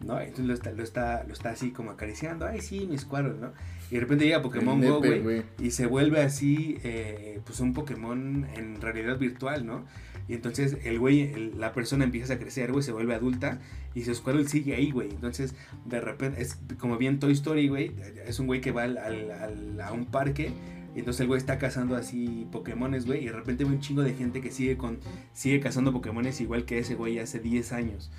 ¿no? Entonces lo está, lo, está, lo está así como acariciando, ay, sí, mi Squirrel, ¿no? Y de repente llega Pokémon Go, güey, y se vuelve así, eh, pues un Pokémon en realidad virtual, ¿no? Y entonces el güey, la persona empieza a crecer, güey, se vuelve adulta y su Squirrel sigue ahí, güey. Entonces, de repente, es como bien Toy Story, güey, es un güey que va al, al- al- a un parque y entonces el güey está cazando así Pokémones, güey, y de repente ve un chingo de gente que sigue con sigue cazando Pokémones igual que ese güey hace 10 años,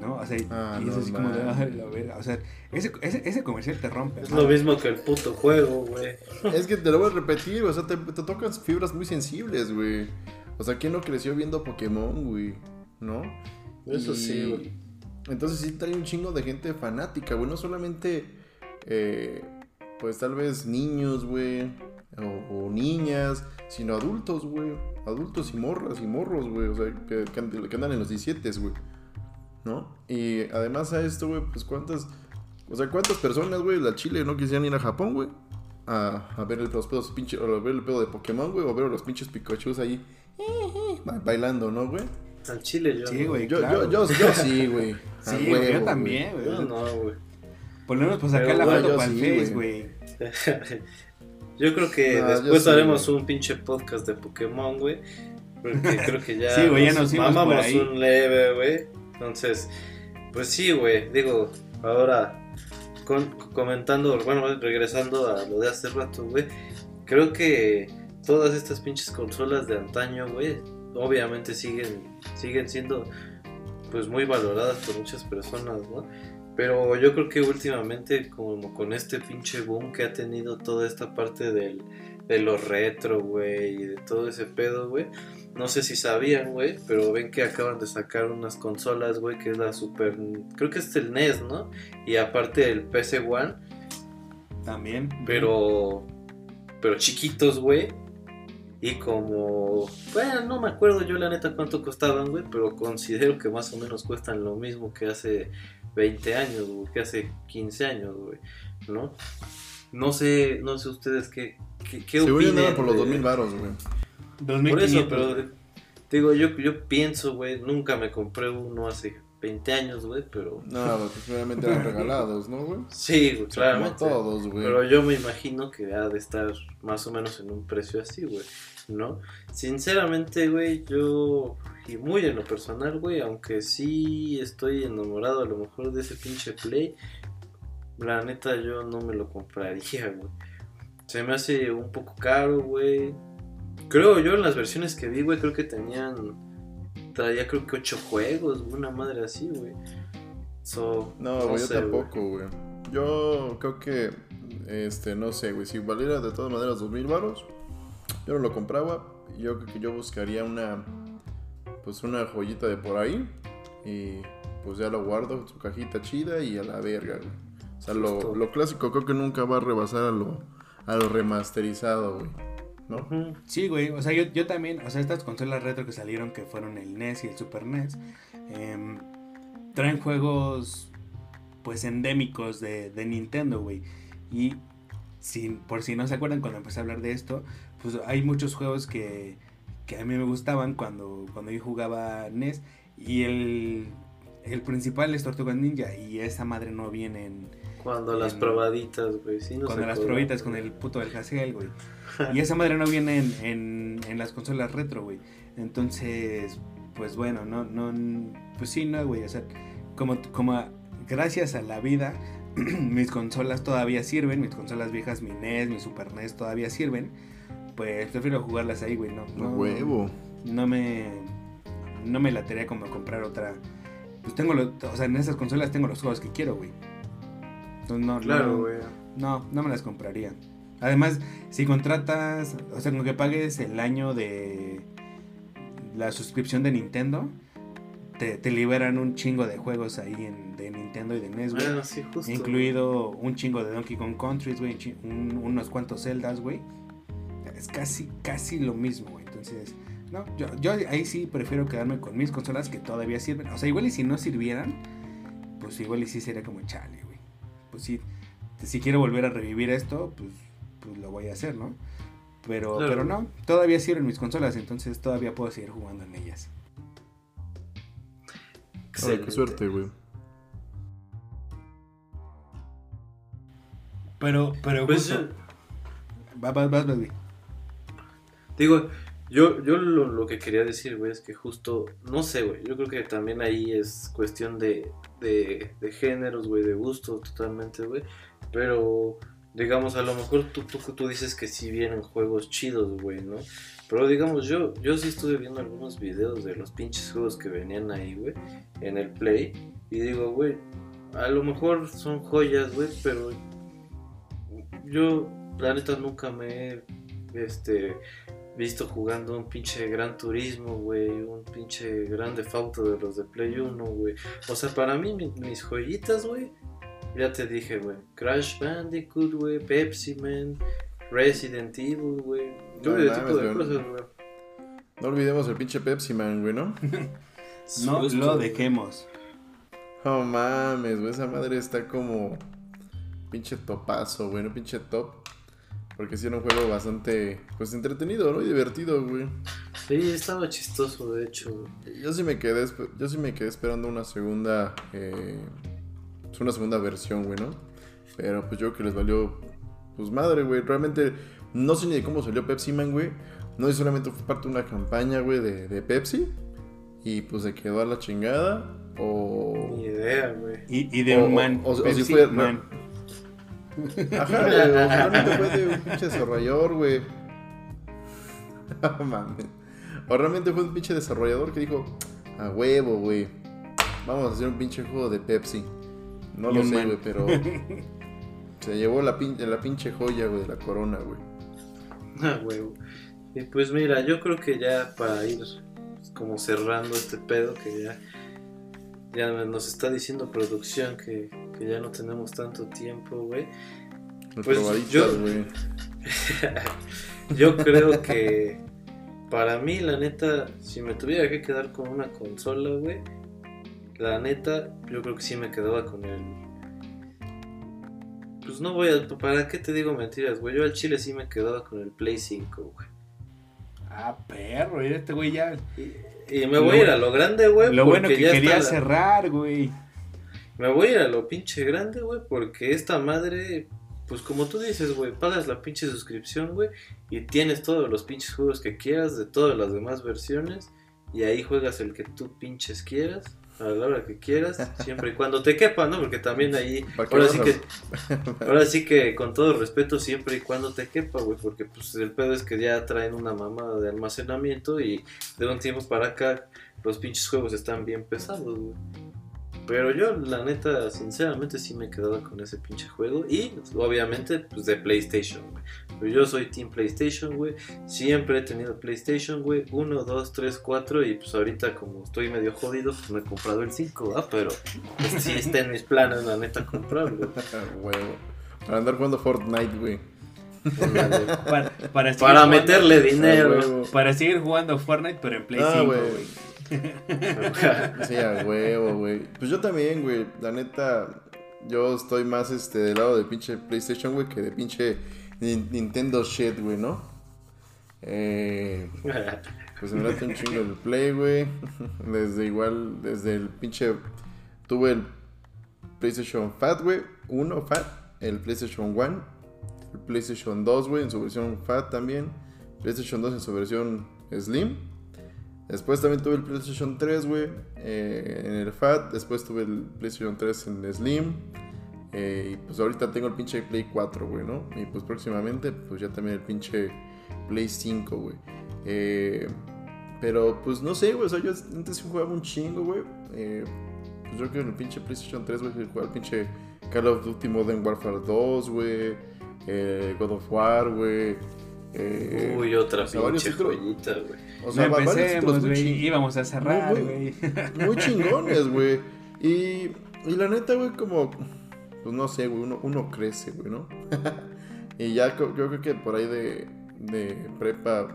¿no? O sea, y- Ah, y es no así como de, mames. "Ay, la verga", o sea, ese, ese, ese comercial te rompe. Es ¿no? lo mismo que el puto juego, güey. Es que te lo voy a repetir, o sea, te, te tocan fibras muy sensibles, güey. O sea, ¿quién no creció viendo Pokémon, güey? ¿No? Eso Y- sí, güey. Entonces sí trae un chingo de gente fanática, güey. No solamente, eh, pues tal vez niños, güey. O, o niñas, sino adultos, güey. Adultos y morras y morros, güey. O sea, que, que and- que andan en los 17, güey. ¿No? Y además a esto, güey, pues cuántas... O sea, cuántas personas, güey, la Chile no quisieran ir a Japón, güey. A, a ver el- los pedos pinche, o a ver el pedo de Pokémon, güey. O ver a los pinches Pikachus ahí ba- bailando, ¿no, güey? Al chile yo. Sí, güey. Yo, claro. yo, yo, yo sí, güey. Sí, güey, yo también, güey. Yo no, güey. Ponemos pues sacar Pero, la foto para el Face, güey. Yo creo que No, después sí, haremos güey. un pinche podcast de Pokémon, güey. Porque creo que ya, Sí, güey, ya nos por mamamos ahí. un leve, güey. Entonces, pues sí, güey. Digo, ahora con- comentando, bueno, regresando a lo de hace rato, güey. Creo que todas estas pinches consolas de antaño, güey, obviamente siguen, siguen siendo pues muy valoradas por muchas personas, ¿no? Pero yo creo que últimamente, como con este pinche boom que ha tenido toda esta parte del, de los retro, güey, y de todo ese pedo, güey. No sé si sabían, güey, pero ven que acaban de sacar unas consolas, güey, que es la Super... Creo que es el NES, ¿no? Y aparte el PC One, También. pero... Pero chiquitos, güey. Y como... Bueno, no me acuerdo yo la neta cuánto costaban, güey, pero considero que más o menos cuestan lo mismo que hace 20 años, güey, que hace 15 años, güey, ¿no? No sé, no sé ustedes qué, qué, qué yo opinen andaba por los de- 2000 varos, güey. Por eso, 2500, pero digo, yo, yo pienso, güey, nunca me compré uno hace 20 años, güey, pero... No, pues obviamente eran regalados, ¿no, güey? Sí, güey, sea, como claramente. todos, güey. Pero yo me imagino que ha de estar más o menos en un precio así, güey, ¿no? Sinceramente, güey, yo, y muy en lo personal, güey, aunque sí estoy enamorado a lo mejor de ese pinche Play, la neta yo no me lo compraría, güey. Se me hace un poco caro, güey. Creo yo en las versiones que vi, güey, creo que tenían, traía creo que ocho juegos, una madre así, güey. So, No, yo sé, tampoco, güey. Yo creo que, este, no sé, güey, si valiera de todas maneras 2000 varos, yo no lo compraba. Yo creo que yo buscaría una, pues una joyita de por ahí y pues ya lo guardo en su cajita chida y a la verga, güey. O sea, lo, lo, clásico creo que nunca va a rebasar a lo, a lo remasterizado, güey. ¿No? Sí, güey. O sea, yo, yo, también, o sea, estas consolas retro que salieron, que fueron el NES y el Super NES, eh, traen juegos, pues, endémicos de, de Nintendo, güey. Y por si no se acuerdan cuando empecé a hablar de esto, pues hay muchos juegos que, que a mí me gustaban cuando, cuando yo jugaba NES y el, el principal es Tortuga Ninja y esa madre no viene en... Cuando las probaditas, güey. Sí, cuando las probaditas con el puto del Hassel, güey. y esa madre no viene en, en, en las consolas retro, güey. Entonces, pues bueno, no, no, pues sí, no, güey. O sea, como, como gracias a la vida mis consolas todavía sirven, mis consolas viejas, mi NES, mi Super NES todavía sirven, pues prefiero jugarlas ahí, güey, no. No, huevo. No me. No me latería como comprar otra. Pues tengo los. O sea, en esas consolas tengo los juegos que quiero, güey. Entonces, no, claro, güey. No, no, me las compraría. Además, si contratas, o sea, con que pagues el año de la suscripción de Nintendo, te, liberan un chingo de juegos ahí en, de Nintendo y de NES, güey. Ah, incluido un chingo de Donkey Kong Countries, güey. unos cuantos Zeldas, güey. Es casi, casi lo mismo, güey. Entonces, no, yo, yo ahí sí prefiero quedarme con mis consolas que todavía sirven. O sea, igual y si no sirvieran, pues igual y sí sería como chale, güey. Pues sí, si quiero volver a revivir esto, pues, pues lo voy a hacer, ¿no? Pero, pero no, todavía sirven mis consolas, entonces todavía puedo seguir jugando en ellas qué suerte, güey. Pero, pero pues Va, va, va, Digo, yo, yo lo, que quería decir, güey, es que justo, no sé, güey, yo creo que también ahí es cuestión de, de, de géneros, güey, de gustos totalmente, güey. Pero, digamos, a lo mejor tú, tú, tú dices que sí vienen juegos chidos, güey, ¿no? Pero digamos, yo, yo sí estuve viendo algunos videos de los pinches juegos que venían ahí, güey, en el Play. Y digo, güey, a lo mejor son joyas, güey, pero yo, la neta, nunca me he este, visto jugando un pinche Gran Turismo, güey, un pinche Grande Auto de los de Play 1, güey. O sea, para mí, mis joyitas, güey, ya te dije, güey, Crash Bandicoot, güey, Pepsi Man, Resident Evil, güey. No, olvidemos el pinche Pepsi Man, güey, ¿no? no lo dejemos. Oh mames, güey, esa madre está como pinche topazo, güey, no pinche top. Porque sí era un juego bastante, pues, entretenido, ¿no? Y divertido, güey. Sí, estaba chistoso, de hecho. Yo sí me quedé, yo sí me quedé esperando una segunda, eh, pues, una segunda versión, güey, ¿no? Pero pues yo creo que les valió, pues madre, güey. Realmente no sé ni de cómo salió Pepsi Man, güey. No sé solamente fue parte de una campaña, güey, de, Pepsi. Y pues se quedó a la chingada. O. Ni idea, güey. Y, de un man. O, si fue. Man. Ajá, güey. O realmente fue de un pinche desarrollador, güey. Mames. O realmente fue un pinche desarrollador que dijo: A huevo, güey. Vamos a hacer un pinche juego de Pepsi. No lo sé, güey, pero. Se llevó la, la pinche joya, güey, de la corona, güey. Ah, huevo. Y pues mira, yo creo que ya para ir como cerrando este pedo que ya, ya nos está diciendo producción que, ya no tenemos tanto tiempo, güey. Pues yo, yo creo que para mí, la neta, si me tuviera que quedar con una consola, güey, la neta, yo creo que sí me quedaba con el pues no voy a. ¿Para qué te digo mentiras, güey? Yo al chile sí me quedaba con el Play 5, güey. Ah, perro, y este güey ya. Y, me voy a ir a lo grande, güey. Lo bueno que quería cerrar, güey. Me voy a ir a lo pinche grande, güey, porque esta madre. Pues como tú dices, güey, pagas la pinche suscripción, güey, y tienes todos los pinches juegos que quieras de todas las demás versiones, y ahí juegas el que tú pinches quieras a la hora que quieras, siempre y cuando te quepa, ¿no? Porque también ahí, ahora sí que, ahora sí que con todo respeto, siempre y cuando te quepa, güey, porque pues el pedo es que ya traen una mamada de almacenamiento y de un tiempo para acá los pinches juegos están bien pesados, güey. Pero yo, la neta, sinceramente sí me he quedado con ese pinche juego. Y obviamente, pues de PlayStation, güey. Pero yo soy Team PlayStation, güey. Siempre he tenido PlayStation, güey. 1, 2, 3, 4. Y pues ahorita, como estoy medio jodido, pues me he comprado el 5, ¿ah? Pero pues, sí está en mis planes, la neta, comprarlo. Huevo. Para andar jugando Fortnite, güey. Para, para, seguir Para jugando- meterle Ah, dinero. huevo. Para seguir jugando Fortnite, pero en Play Ah, 5, güey. Sí, a huevo, güey. Pues yo también, güey. La neta, yo estoy más este del lado de pinche PlayStation, güey, que de pinche Nin- Nintendo shit, güey, ¿no? Eh, pues me late un chingo el Play, güey. Desde igual, desde el pinche. Tuve el PlayStation Fat, güey. Uno Fat. El PlayStation One. El PlayStation 2, güey, en su versión Fat también. PlayStation 2 en su versión Slim. Después también tuve el PlayStation 3, güey, eh, en el Fat. Después tuve el PlayStation 3 en Slim. eh, y pues ahorita tengo el pinche Play 4, güey, ¿no? Y pues próximamente, pues ya también el pinche Play 5, güey. Eh, pero pues no sé, güey. O sea, yo antes jugaba un chingo, güey. Eh, pues yo creo que en el pinche PlayStation 3, güey, jugaba el pinche Call of Duty Modern Warfare 2, güey. God of War, güey. Eh, Uy, otra o sea, pinche joyita, güey. O sea, no empecemos, güey. ching- Íbamos a cerrar, Muy, güey. muy chingones, güey. Y, y la neta, güey, como, pues no sé, güey, uno, uno crece, güey, ¿no? y ya yo creo que por ahí de, de prepa,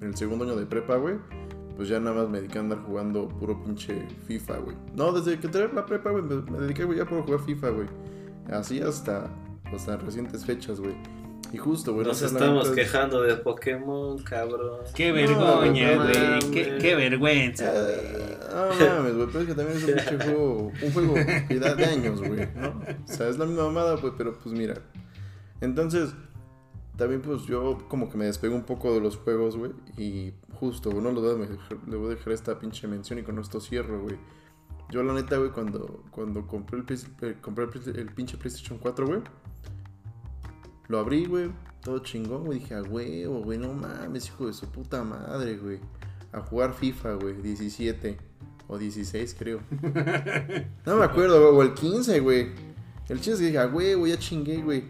el segundo año de prepa, güey, pues ya nada más me dediqué a andar jugando puro pinche FIFA, güey. No, desde que entré la prepa, güey, me, me dediqué, güey, ya por jugar FIFA, güey. Así hasta, hasta recientes fechas, güey. Y justo, güey. no Nos estamos quejando de Pokémon, cabrón. Qué vergüenza, no güey. Qué, qué vergüenza, güey. Eh, No mames, güey, pero es que también es un pinche juego, un juego que da de años, güey, ¿no? O sea, es la misma mamada, güey, pero pues mira. Entonces, también pues yo como que me despego un poco de los juegos, güey, y justo, güey, no les voy, a dejar, le voy a dejar esta pinche mención y con esto cierro, güey. Yo la neta, güey, cuando, cuando compré, el, eh, compré el, el pinche PlayStation 4, güey, lo abrí, güey, todo chingón, güey, dije, a huevo, güey, no mames, hijo de su puta madre, güey. A jugar FIFA, güey, 17 o 16, creo. No me acuerdo, güey, o el 15, güey. El chiste es que dije, a huevo, ya chingué, güey.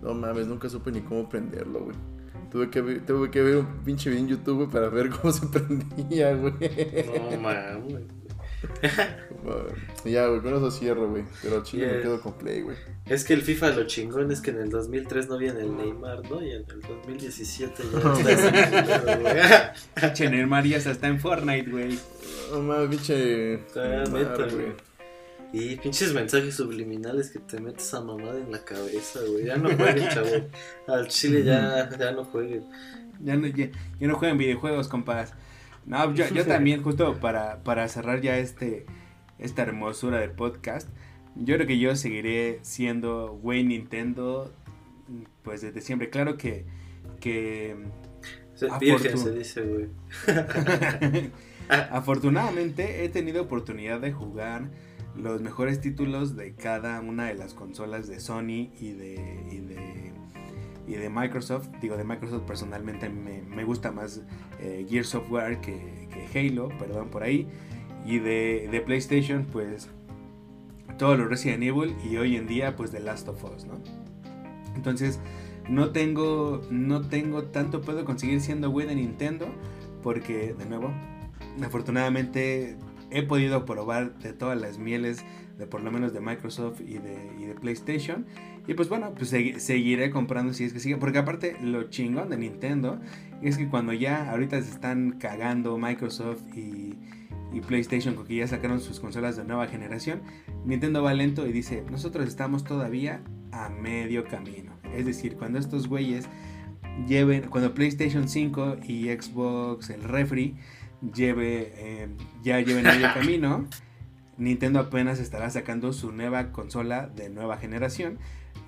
No mames, nunca supe ni cómo prenderlo, güey. Tuve que, ver, tuve que ver un pinche video en YouTube, güey, para ver cómo se prendía, güey. No mames. Y ya, güey, con eso cierro, güey. Pero chingo me Yeah. quedo con Play, güey. Es que el FIFA lo chingón es que en el 2003 no viene el Neymar, ¿no? Y en el 2017 ya No. está. Pinche Neymar ya está en Fortnite, güey. No mames, pinche. Güey. Y pinches mensajes subliminales que te metes esa mamada en la cabeza, güey. Ya no jueguen, chavo. Al chile ya, ya no jueguen. Ya no, ya, ya no juegan videojuegos, compas. No, yo, yo también, justo para, para cerrar ya este esta hermosura del podcast, yo creo que yo seguiré siendo güey Nintendo, pues desde siempre. Claro que, que Se- Virgen se dice, güey. afortunadamente he tenido oportunidad de jugar los mejores títulos de cada una de las consolas de Sony y de, y de, y de Microsoft. Digo, de Microsoft personalmente me, me gusta más eh, Gears Software que, que Halo, perdón por ahí. Y de, de PlayStation, pues todo lo Resident Evil y hoy en día, pues The Last of Us, ¿no? Entonces, no tengo, no tengo tanto puedo conseguir siendo güey de Nintendo porque, de nuevo, afortunadamente he podido probar de todas las mieles de por lo menos de Microsoft y de, y de PlayStation y pues bueno, pues segui- seguiré comprando si es que sigue, porque aparte lo chingón de Nintendo es que cuando ya ahorita se están cagando Microsoft y, y PlayStation con que ya sacaron sus consolas de nueva generación, Nintendo va lento y dice, nosotros estamos todavía a medio camino. Es decir, cuando estos güeyes lleven, cuando PlayStation 5 y Xbox, el refri, lleve, eh, ya lleven medio camino, Nintendo apenas estará sacando su nueva consola de nueva generación.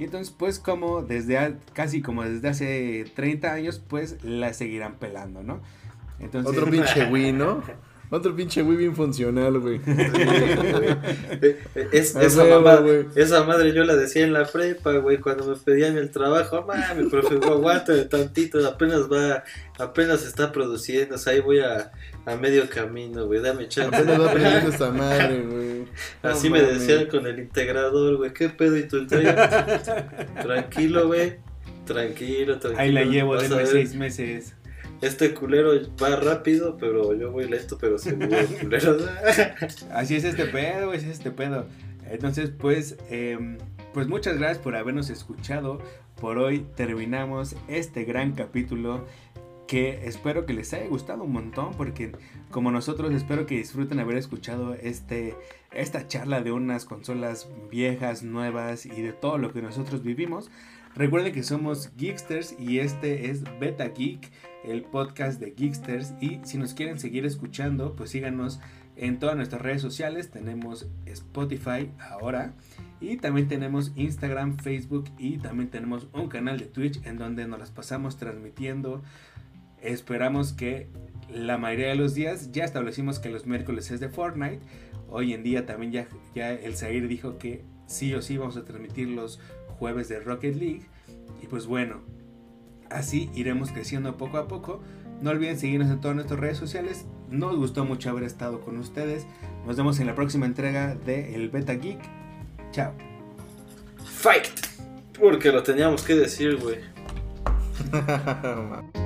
Y entonces, pues como desde a- casi como desde hace 30 años, pues la seguirán pelando, ¿no? Entonces, Otro pinche Wii, ¿no? Otro pinche Wii bien funcional, güey. Eh, Es, esa, huevo, mamá, güey. esa madre yo la decía en la prepa, güey, cuando me pedían el trabajo, mami, profe, aguántame tantito, apenas va, apenas está produciendo, o sea, ahí voy a, a medio camino, güey, dame chance. Apenas va aprendiendo esta madre, güey. No Así me decían con el integrador, güey, ¿qué pedo y tu entrega? Tranquilo, güey, Tranquilo, tranquilo. Ahí la llevo, ver, seis meses. Este culero va rápido, pero yo voy lento, pero seguro, culero. Así es este pedo, es este pedo. Entonces, pues, em, pues muchas gracias por habernos escuchado. Por hoy terminamos este gran capítulo que espero que les haya gustado un montón porque como nosotros espero que disfruten haber escuchado este esta charla de unas consolas viejas, nuevas y de todo lo que nosotros vivimos. Recuerden que somos Geeksters y este es Beta Geek, el podcast de Geeksters y si nos quieren seguir escuchando, pues síganos en todas nuestras redes sociales. Tenemos Spotify ahora y también tenemos Instagram, Facebook y también tenemos un canal de Twitch en donde nos las pasamos transmitiendo. Esperamos que la mayoría de los días ya establecimos que los miércoles es de Fortnite. Hoy en día también ya, ya el Zair dijo que sí o sí vamos a transmitir los jueves de Rocket League. Y pues bueno, así iremos creciendo poco a poco. No olviden seguirnos en todas nuestras redes sociales. Nos gustó mucho haber estado con ustedes. Nos vemos en la próxima entrega de El Beta Geek. Chao. Fight. Porque lo teníamos que decir, güey.